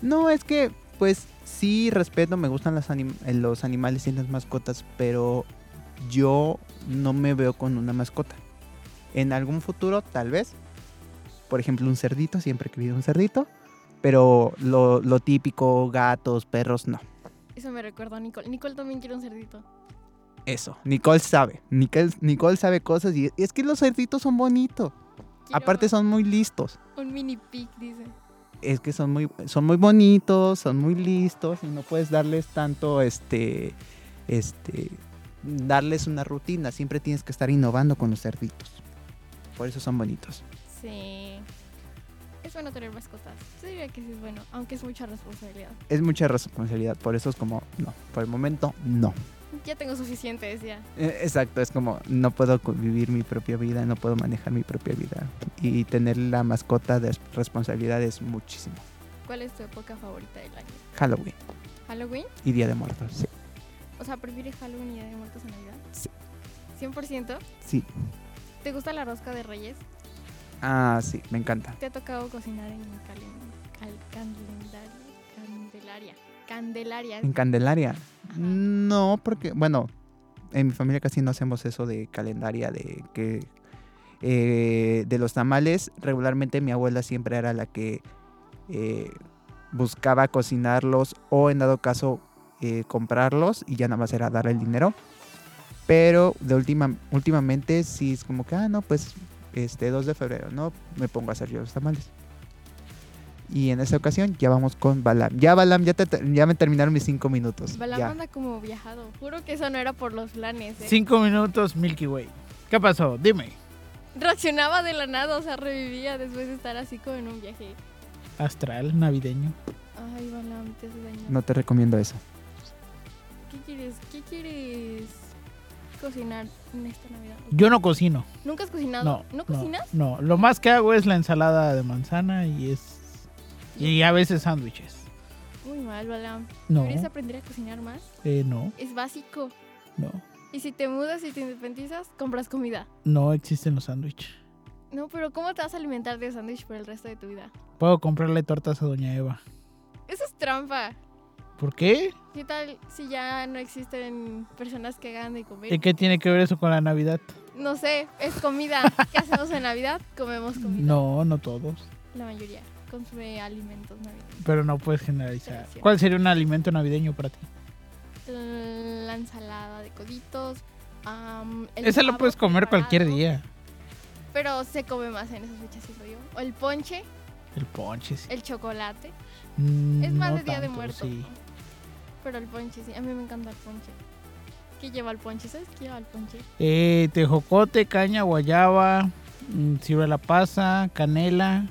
No, es que, pues sí, respeto, me gustan las anim- los animales y las mascotas, pero yo no me veo con una mascota. En algún futuro, tal vez. Por ejemplo, un cerdito, siempre he querido un cerdito. Pero lo, lo típico, gatos, perros, no. Eso me recuerda a Nicole. Nicole también quiere un cerdito. Eso. Nicole sabe. Nicole, Nicole sabe cosas y es que los cerditos son bonitos. Quiero Aparte son muy listos. Un mini pig, dice. es que son muy, son muy bonitos, son muy listos y no puedes darles tanto, este, este, darles una rutina. Siempre tienes que estar innovando con los cerditos. Por eso son bonitos. Sí. Es bueno tener mascotas. Yo diría que sí es bueno, aunque es mucha responsabilidad. Es mucha responsabilidad, por eso es como, no, por el momento no. Ya tengo suficiente, decía. Eh, Exacto, es como, no puedo vivir mi propia vida, no puedo manejar mi propia vida. Y tener la mascota de responsabilidad es muchísimo. ¿Cuál es tu época favorita del año? Halloween ¿Halloween? y Día de Muertos, sí. O sea, ¿prefieres Halloween y Día de Muertos a Navidad? Sí. ¿100%? Sí. ¿Te gusta la rosca de Reyes? Ah, sí, me encanta. ¿Te ha tocado cocinar en calen- cal-? Candelaria. Candelaria. ¿En Candelaria? No, porque, bueno, en mi familia casi no hacemos eso de calendaria, de que... eh, de los tamales, regularmente mi abuela siempre era la que eh, buscaba cocinarlos o en dado caso eh, comprarlos y ya nada más era dar el dinero. Pero de última, últimamente sí es como que, ah, no, pues este 2 de febrero, ¿no? Me pongo a hacer yo los tamales. Y en esta ocasión ya vamos con Balam. Ya Balam, ya, te- ya me terminaron mis cinco minutos. Balam ya. anda como viajado. Juro que eso no era por los planes, ¿eh? Cinco minutos Milky Way. ¿Qué pasó? Dime. Reaccionaba de la nada, o sea, revivía después de estar así como en un viaje. Astral, navideño. Ay, Balam, te hace daño. No te recomiendo eso. ¿Qué quieres? ¿Qué quieres cocinar en esta Navidad? Yo no cocino. ¿Nunca has cocinado? No. ¿No cocinas? No, lo más que hago es la ensalada de manzana y es. Y a veces sándwiches. Muy mal, Balam. No. ¿Deberías aprender a cocinar más? Eh, no, Es básico. no. Y si te mudas y te independizas, compras comida. No existen los sándwiches. No, pero ¿cómo te vas a alimentar de sándwich por el resto de tu vida? Puedo comprarle tortas a Doña Eva. Eso es trampa. ¿Por qué? ¿Qué tal si ya no existen personas que hagan de comer? ¿Y qué tiene que ver eso con la Navidad? No sé, es comida. ¿Qué hacemos en Navidad? Comemos comida. No, no todos. La mayoría consume alimentos navideños. Pero no puedes generalizar. ¿Cuál sería un alimento navideño para ti? La ensalada de coditos. el Esa lo puedes comer cualquier día. Pero se come más en esas fechas, siento yo. O el ponche, El ponche, sí. el chocolate. Mm, Es más no de Día de Muertos. sí. ¿no? Pero el ponche, sí. A mí me encanta el ponche. ¿Qué lleva el ponche? ¿Sabes qué lleva el ponche? Eh, tejocote, caña, guayaba, mm, ciruela pasa, canela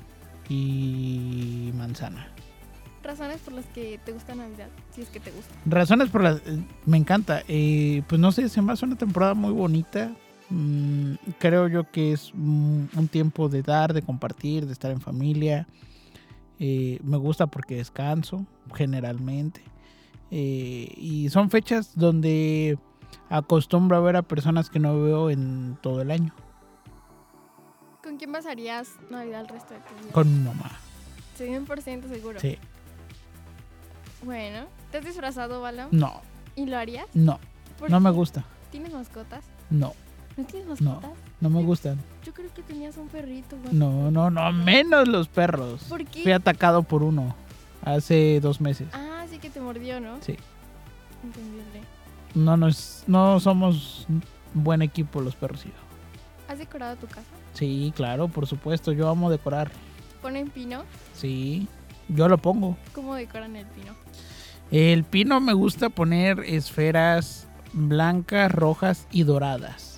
y manzana. Razones por las que te gusta Navidad, si es que te gusta. Razones por las... eh, Me encanta. eh, pues no sé, se me hace una temporada muy bonita. Mm, creo yo que es mm, un tiempo de dar, de compartir, de estar en familia. Eh, me gusta porque descanso, generalmente. Eh, y son fechas donde acostumbro a ver a personas que no veo en todo el año. ¿Con quién pasarías Navidad el resto de tu vida? Con mi mamá. 100% seguro. Sí. Bueno, ¿te has disfrazado, Balam? No, ¿Y lo harías? no, ¿Por no me gusta. ¿Tienes mascotas? No, ¿No tienes no, mascotas? no me gustan. Yo creo que tenías un perrito. güey. No, no, no, menos los perros. ¿Por qué? Fui atacado por uno hace dos meses. Ah, sí que te mordió, ¿no? Sí. Entendible. No, nos, no somos buen equipo los perros y yo. ¿Has decorado tu casa? Sí, claro, por supuesto. Yo amo decorar. ¿Ponen pino? Sí, yo lo pongo. ¿Cómo decoran el pino? El pino me gusta poner esferas blancas, rojas y doradas.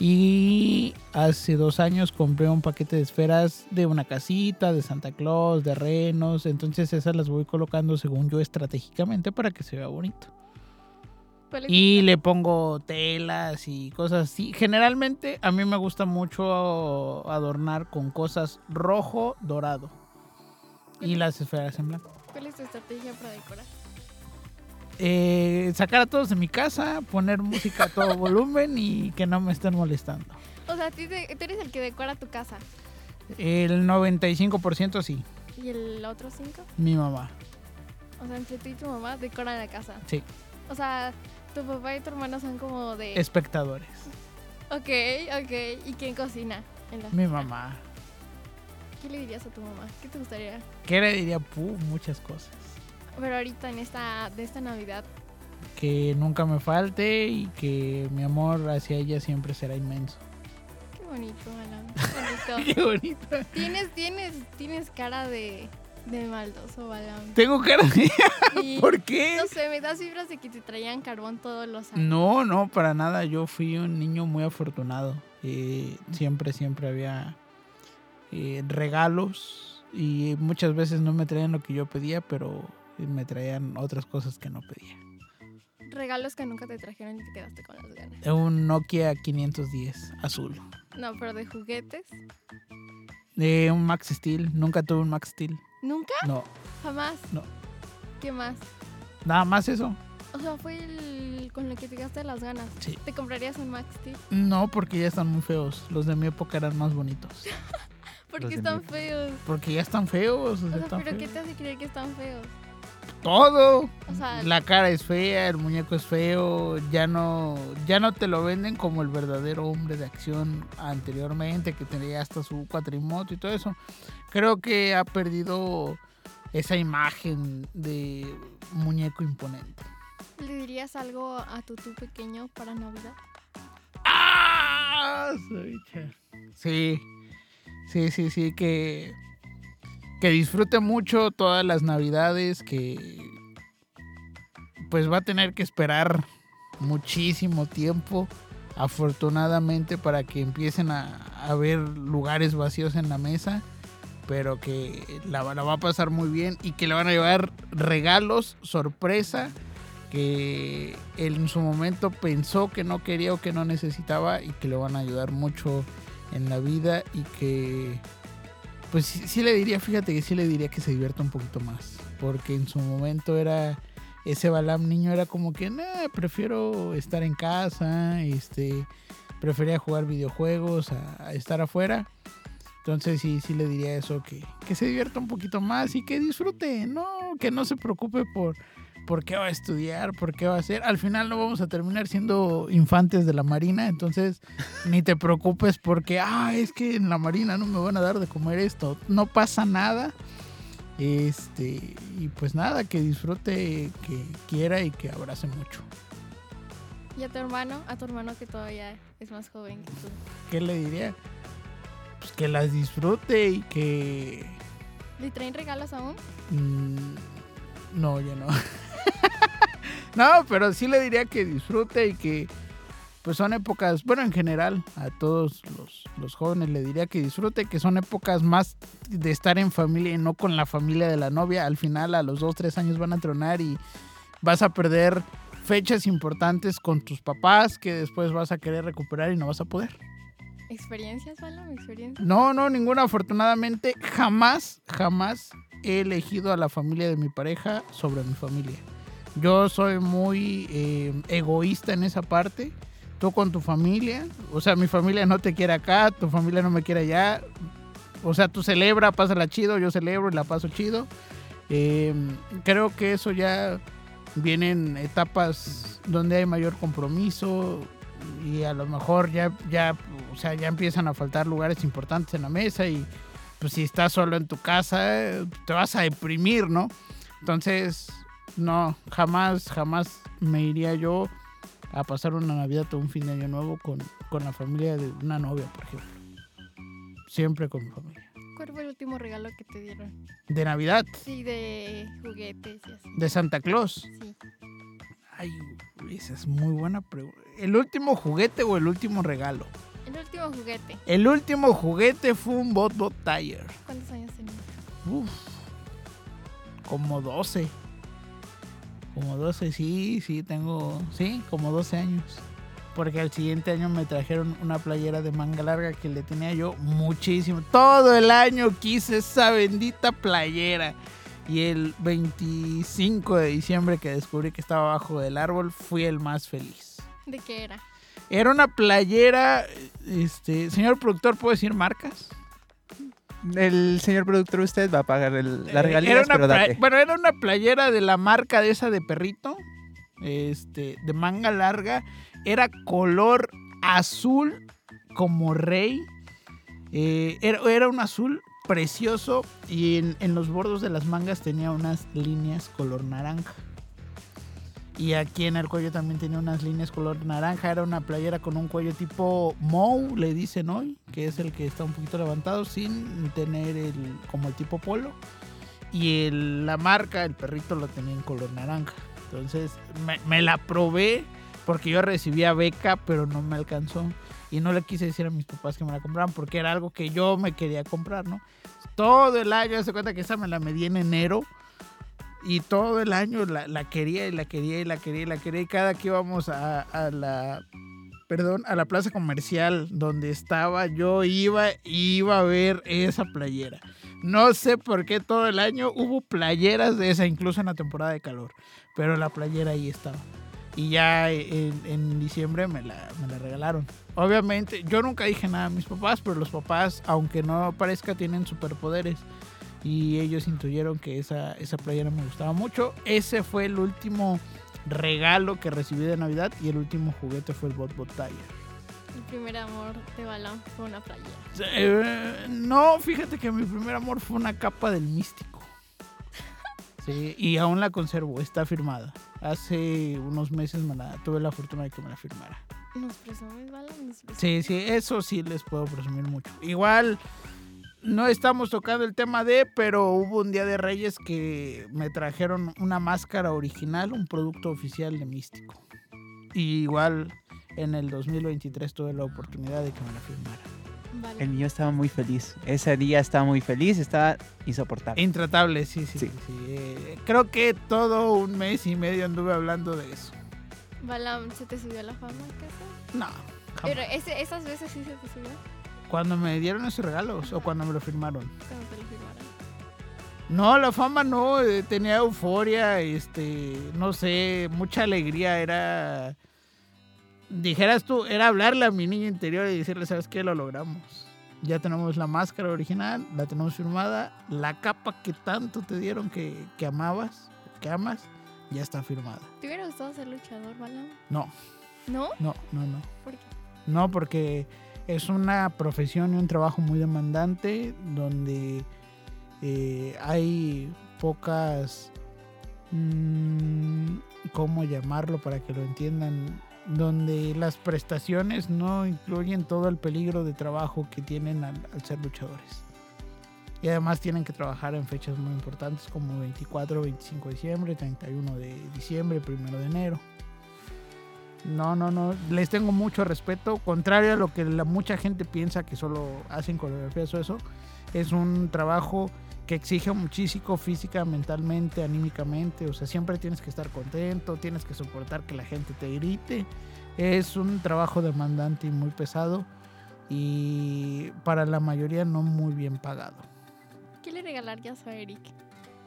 Y hace dos años compré un paquete de esferas de una casita, de Santa Claus, de renos. Entonces esas las voy colocando según yo estratégicamente para que se vea bonito. ¿Cuál es Y le pongo telas y cosas así. Generalmente a mí me gusta mucho adornar con cosas rojo, dorado. Y las esferas en blanco. ¿Cuál es tu estrategia para decorar? Eh, sacar a todos de mi casa, poner música a todo *laughs* volumen y que no me estén molestando. O sea, tú eres el que decora tu casa. El 95% sí, ¿Y el otro cinco? mi mamá. O sea, entre tú y tu mamá decoran la casa. Sí, O sea, tu papá y tu hermano son como de... espectadores. Ok, ok. ¿Y quién cocina? En la Mi mamá. ¿Qué le dirías a tu mamá? ¿Qué te gustaría? ¿Qué le diría? Puh, muchas cosas. Pero ahorita en esta, de esta Navidad, Que nunca me falte y que mi amor hacia ella siempre será inmenso. qué bonito, Balam. Qué *laughs* Qué bonito. bonito. tienes, tienes, tienes cara de, de maldoso, Balam. Tengo cara de... *laughs* ¿Por qué? No sé, me das vibras de que te traían carbón todos los años. No, no, para nada. Yo fui un niño muy afortunado. Eh, siempre, siempre había eh, regalos y muchas veces no me traían lo que yo pedía, pero me traían otras cosas que no pedía. Regalos que nunca te trajeron y te quedaste con las ganas. Un Nokia 510 azul. No, pero de juguetes. Eh, un Max Steel. Nunca tuve un Max Steel. ¿Nunca? No, Jamás. No. ¿Qué más? nada más eso. O sea, fue el con lo que te quedaste las ganas. Sí. ¿Te comprarías un Max Steel? No, porque ya están muy feos. Los de mi época eran más bonitos. *laughs* Porque Los de están feos. Porque ya están feos. o O sea, están pero ¿qué feos. te hace creer que están feos? Todo. O sea, La cara es fea, el muñeco es feo, ya no, ya no te lo venden como el verdadero hombre de acción anteriormente, que tenía hasta su cuatrimoto y todo eso. Creo que ha perdido esa imagen de muñeco imponente. ¿le dirías algo a tu tú pequeño para Navidad? ¡Ah! Sí, sí, sí, sí, que, que disfrute mucho todas las navidades, que pues va a tener que esperar muchísimo tiempo, afortunadamente, para que empiecen a, a ver lugares vacíos en la mesa, pero que la, va- a pasar muy bien y que le van a llevar regalos, sorpresa, que él en su momento pensó que no quería o que no necesitaba y que le van a ayudar mucho en la vida y que pues sí, sí le diría, fíjate que sí le diría que se divierta un poquito más, porque en su momento era ese Balam niño era como que, nah, prefiero estar en casa, este, prefería jugar videojuegos a, a estar afuera. Entonces sí, sí le diría eso, que, que se divierta un poquito más y que disfrute, no, que no se preocupe por, por qué va a estudiar, por qué va a hacer. Al final no vamos a terminar siendo infantes de la marina, entonces ni te preocupes porque, ah, es que en la marina no me van a dar de comer esto. No pasa nada. Este, y pues nada, que disfrute, que quiera y que abrace mucho. ¿Y a tu hermano? A tu hermano que todavía es más joven que tú. ¿Qué le diría? Pues que las disfrute y que... ¿Le traen regalos aún? mm, no, ya no. *laughs* *laughs* no, pero sí le diría que disfrute y que pues son épocas, bueno, en general, a todos los, los jóvenes le diría que disfrute, que son épocas más de estar en familia y no con la familia de la novia. Al final, a los dos, tres años van a tronar y vas a perder fechas importantes con tus papás que después vas a querer recuperar y no vas a poder. ¿Experiencias, Balam? ¿Experiencias? No, no, ninguna. Afortunadamente, jamás, jamás he elegido a la familia de mi pareja sobre mi familia. Yo soy muy eh, egoísta en esa parte. Tú con tu familia, o sea, mi familia no te quiere acá, tu familia no me quiere allá. O sea, tú celebra, pásala chido, yo celebro y la paso chido. Eh, creo que eso ya vienen etapas donde hay mayor compromiso y a lo mejor ya, ya, o sea, ya empiezan a faltar lugares importantes en la mesa y pues si estás solo en tu casa te vas a deprimir, ¿no? Entonces, no, jamás, jamás me iría yo a pasar una Navidad o un fin de año nuevo con, con la familia de una novia, por ejemplo. Siempre con mi familia. ¿Cuál fue el último regalo que te dieron? De Navidad, Sí, de juguetes y así. de Santa Claus. Sí. Ay, esa es muy buena pregunta. ¿El último juguete o el último regalo? El último juguete. El último juguete fue un Bot Bot Tire. ¿Cuántos años tenías? Uf, como 12. Como 12, sí, sí, tengo, sí, como 12 años. Porque al siguiente año me trajeron una playera de manga larga que le tenía yo muchísimo. Todo el año quise esa bendita playera. Y el 25 de diciembre que descubrí que estaba abajo del árbol, fui el más feliz. ¿De qué era? Era una playera, este, señor productor, ¿puedo decir marcas? El señor productor, usted va a pagar el, Eh, las regalías, era una pero date. Bueno, era una playera de la marca de esa de perrito, este, de manga larga. Era color azul como rey. Eh, era, era un azul precioso y en, en los bordos de las mangas tenía unas líneas color naranja. Y aquí en el cuello también tenía unas líneas color naranja. Era una playera con un cuello tipo Mou, le dicen hoy, que es el que está un poquito levantado sin tener el como el tipo polo. Y el- la marca, el perrito lo tenía en color naranja. Entonces me, me la probé porque yo recibía beca, pero no me alcanzó. Y no le quise decir a mis papás que me la compraran porque era algo que yo me quería comprar, ¿no? Todo el año, se cuenta que esa me la medí en enero. Y todo el año la, quería y la quería y la quería y la quería. Y cada que íbamos a, a la perdón, a la plaza comercial donde estaba, yo iba iba a ver esa playera. No sé por qué todo el año hubo playeras de esa, incluso en la temporada de calor. Pero la playera ahí estaba. Y ya en, en diciembre me la, me la regalaron. Obviamente, yo nunca dije nada a mis papás, pero los papás, aunque no parezca, tienen superpoderes. Y ellos intuyeron que esa, esa playera me gustaba mucho. Ese fue el último regalo que recibí de Navidad y el último juguete fue el Bot Bot Tire. El primer amor de balón fue una playera. Eh, no, fíjate que mi primer amor fue una capa del místico. Sí, y aún la conservo, está firmada. Hace unos meses me la, tuve la fortuna de que me la firmara. ¿Nos presumes, balón? Sí, sí, eso sí les puedo presumir mucho. Igual no estamos tocando el tema de, pero hubo un día de Reyes que me trajeron una máscara original, un producto oficial de Místico. Y igual en el 2023 tuve la oportunidad de que me la firmara. Vale. El mío estaba muy feliz. Ese día estaba muy feliz, estaba insoportable. Intratable, sí, sí, sí. Sí. sí. Eh, creo que todo un mes y medio anduve hablando de eso. Balam, ¿se te subió la fama casa? No, jamás. Pero ese, esas veces sí se te subió Cuando me dieron esos regalos o cuando me lo firmaron. cuando te lo firmaron. No, la fama no, eh, tenía euforia, este, no sé, mucha alegría, era, dijeras tú, era hablarle a mi niño interior y decirle, ¿sabes qué? Lo logramos. Ya tenemos la máscara original, la tenemos firmada, la capa que tanto te dieron que, que amabas, que amas, ya está firmada. ¿Te hubiera gustado ser luchador, Balam? No, ¿No? no, no, no. ¿Por qué? No, porque es una profesión y un trabajo muy demandante donde eh, hay pocas, mm, ¿cómo llamarlo para que lo entiendan? Donde las prestaciones no incluyen todo el peligro de trabajo que tienen al, al ser luchadores. Y además tienen que trabajar en fechas muy importantes como 24, 25 de diciembre, 31 de diciembre, 1 de enero. No, no, no. Les tengo mucho respeto. Contrario a lo que la mucha gente piensa que solo hacen coreografías o eso. Es un trabajo que exige muchísimo física, mentalmente, anímicamente. O sea, siempre tienes que estar contento, tienes que soportar que la gente te grite. Es un trabajo demandante y muy pesado. Y para la mayoría no muy bien pagado. ¿Qué le regalarías a Eric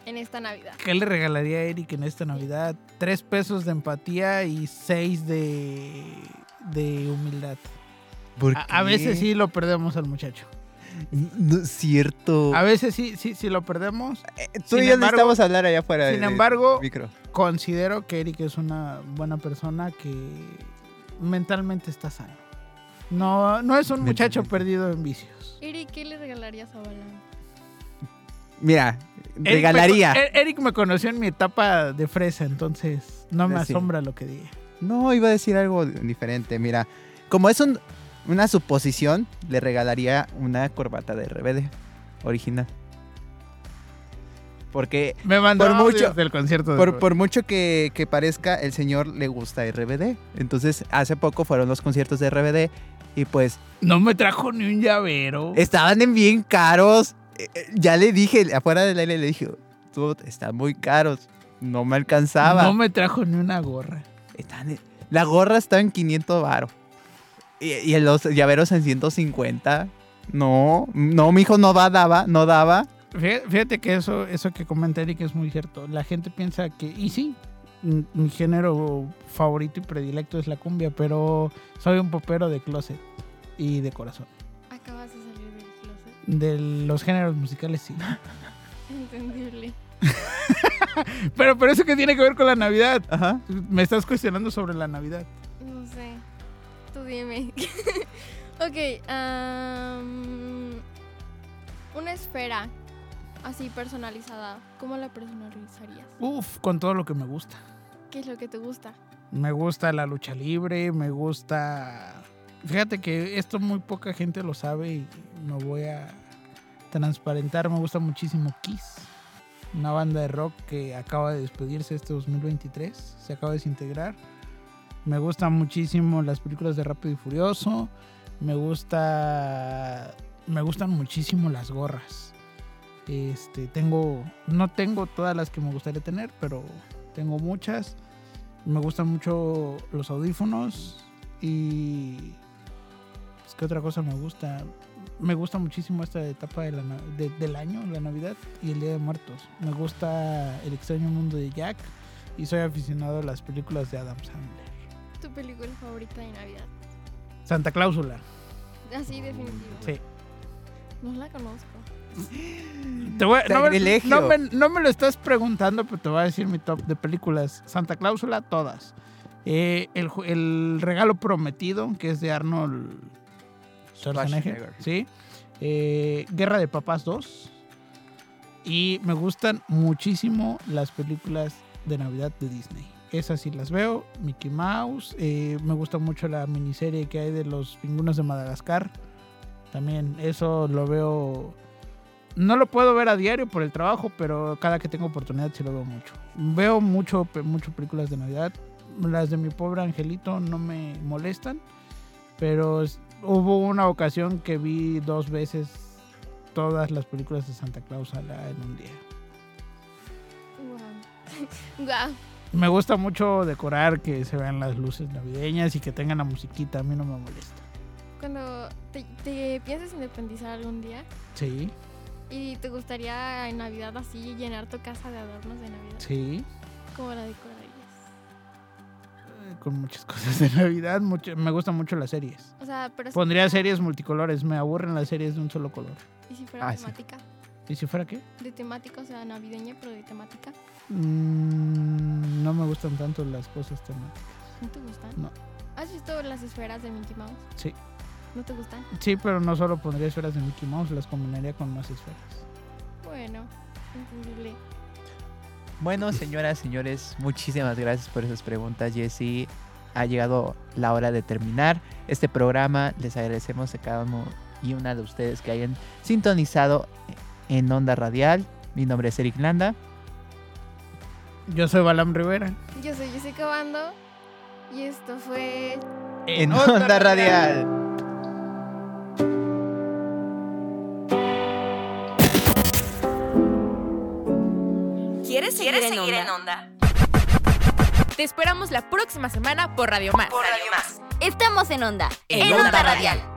en esta Navidad? ¿Qué le regalaría a Eric en esta Navidad? Tres pesos de empatía y seis de, de humildad. ¿Por A, veces sí lo perdemos al muchacho. No es cierto. A veces sí, sí, sí lo perdemos. Tú sin y yo embargo- necesitamos hablar allá afuera. Sin embargo, micro. considero que Eric es una buena persona que mentalmente está sano. No, no es un muchacho perdido en vicios. Eric, ¿qué le regalarías a Balam? Mira, Eric me regalaría. E- Eric me conoció en mi etapa de fresa, entonces no me Sí. asombra lo que diga. No, iba a decir algo diferente. Mira, como es un- una suposición, le regalaría una corbata de RBD original. Porque Me mandó Por mucho- del concierto de por, mucho que, que parezca, el señor le gusta RBD. Entonces, hace poco fueron los conciertos de RBD y pues No me trajo ni un llavero. estaban en bien caros. Eh, eh, Ya le dije, afuera del aire le dije, tú, están muy caros. No me alcanzaba. No me trajo ni una gorra. Están la gorra está en 500 varos. Y, y los llaveros en 150. No, no, mi hijo no va, daba, no daba. Fíjate, que eso, eso que comenta Eric es muy cierto. La gente piensa que, y sí, mi género favorito y predilecto es la cumbia, pero soy un popero de closet y de corazón. Acabas de. De los géneros musicales, sí. *laughs* Entendible. *laughs* Pero, pero eso que tiene que ver con la Navidad. Ajá. Me estás cuestionando sobre la Navidad. No sé. Tú dime. *laughs* ok. una esfera así personalizada. ¿Cómo la personalizarías? Uf, con todo lo que me gusta. ¿Qué es lo que te gusta? Me gusta la lucha libre, me gusta... Fíjate que esto muy poca gente lo sabe y me voy a transparentar. Me gusta muchísimo Kiss, una banda de rock que acaba de despedirse este 2023, se acaba de desintegrar. Me gustan muchísimo las películas de Rápido y Furioso. Me gusta... Me gustan muchísimo las gorras. Este, tengo... No tengo todas las que me gustaría tener, pero tengo muchas. Me gustan mucho los audífonos y pues, qué otra cosa me gusta. Me gusta muchísimo esta etapa de la na- de- del año, la Navidad y el Día de Muertos. Me gusta El extraño mundo de Jack y soy aficionado a las películas de Adam Sandler. ¿Tu película favorita de Navidad? Santa Cláusula. Así definitivo. Sí. No la conozco. *gasps* Te voy a- no, me, no me- no me lo estás preguntando, pero te voy a decir mi top de películas. Santa Cláusula, todas. Eh, el regalo prometido, que es de Arnold Schwarzenegger. ¿sí? Eh, Guerra de Papás 2. Y me gustan muchísimo las películas de Navidad de Disney. Esas sí las veo. Mickey Mouse. eh, me gusta mucho la miniserie que hay de los pingüinos de Madagascar. También eso lo veo. No lo puedo ver a diario por el trabajo, pero cada que tengo oportunidad sí lo veo mucho. Veo mucho, mucho películas de Navidad. Las de mi pobre angelito no me molestan, pero hubo una ocasión que vi dos veces todas las películas de Santa Claus a la- en un día. Wow. wow. *laughs* Me gusta mucho decorar que se vean las luces navideñas y que tengan la musiquita, a mí no me molesta. Cuando te, te piensas independizar algún día Sí, y te gustaría en Navidad así llenar tu casa de adornos de Navidad, sí. ¿cómo la decorarías? Con muchas *laughs* cosas de Navidad, mucho- me gustan mucho las series. O sea, pero si Pondría fuera- series multicolores, me aburren las series de un solo color. ¿Y si fuera Ah, sí. temática? ¿Y si fuera qué? De temática, o sea, navideña, pero de temática. Mm, no me gustan tanto las cosas temáticas. ¿No te gustan? No. ¿Has visto las esferas de Mickey Mouse? Sí. ¿No te gustan? Sí, pero no solo pondría esferas de Mickey Mouse, las combinaría con más esferas. Bueno, entendible. Bueno, señoras, señores, muchísimas gracias por esas preguntas, Jessy. Ha llegado la hora de terminar este programa. Les agradecemos a cada uno y una de ustedes que hayan sintonizado en Onda Radial. Mi nombre es Eric Landa. Yo soy Balam Rivera. Yo soy Jessica Bando Y esto fue En Onda Radial. ¿Quieres seguir, ¿Quieres en, seguir en onda? Te esperamos la próxima semana por Radio Más. Por Radio Más. Estamos en onda. En Onda Radial.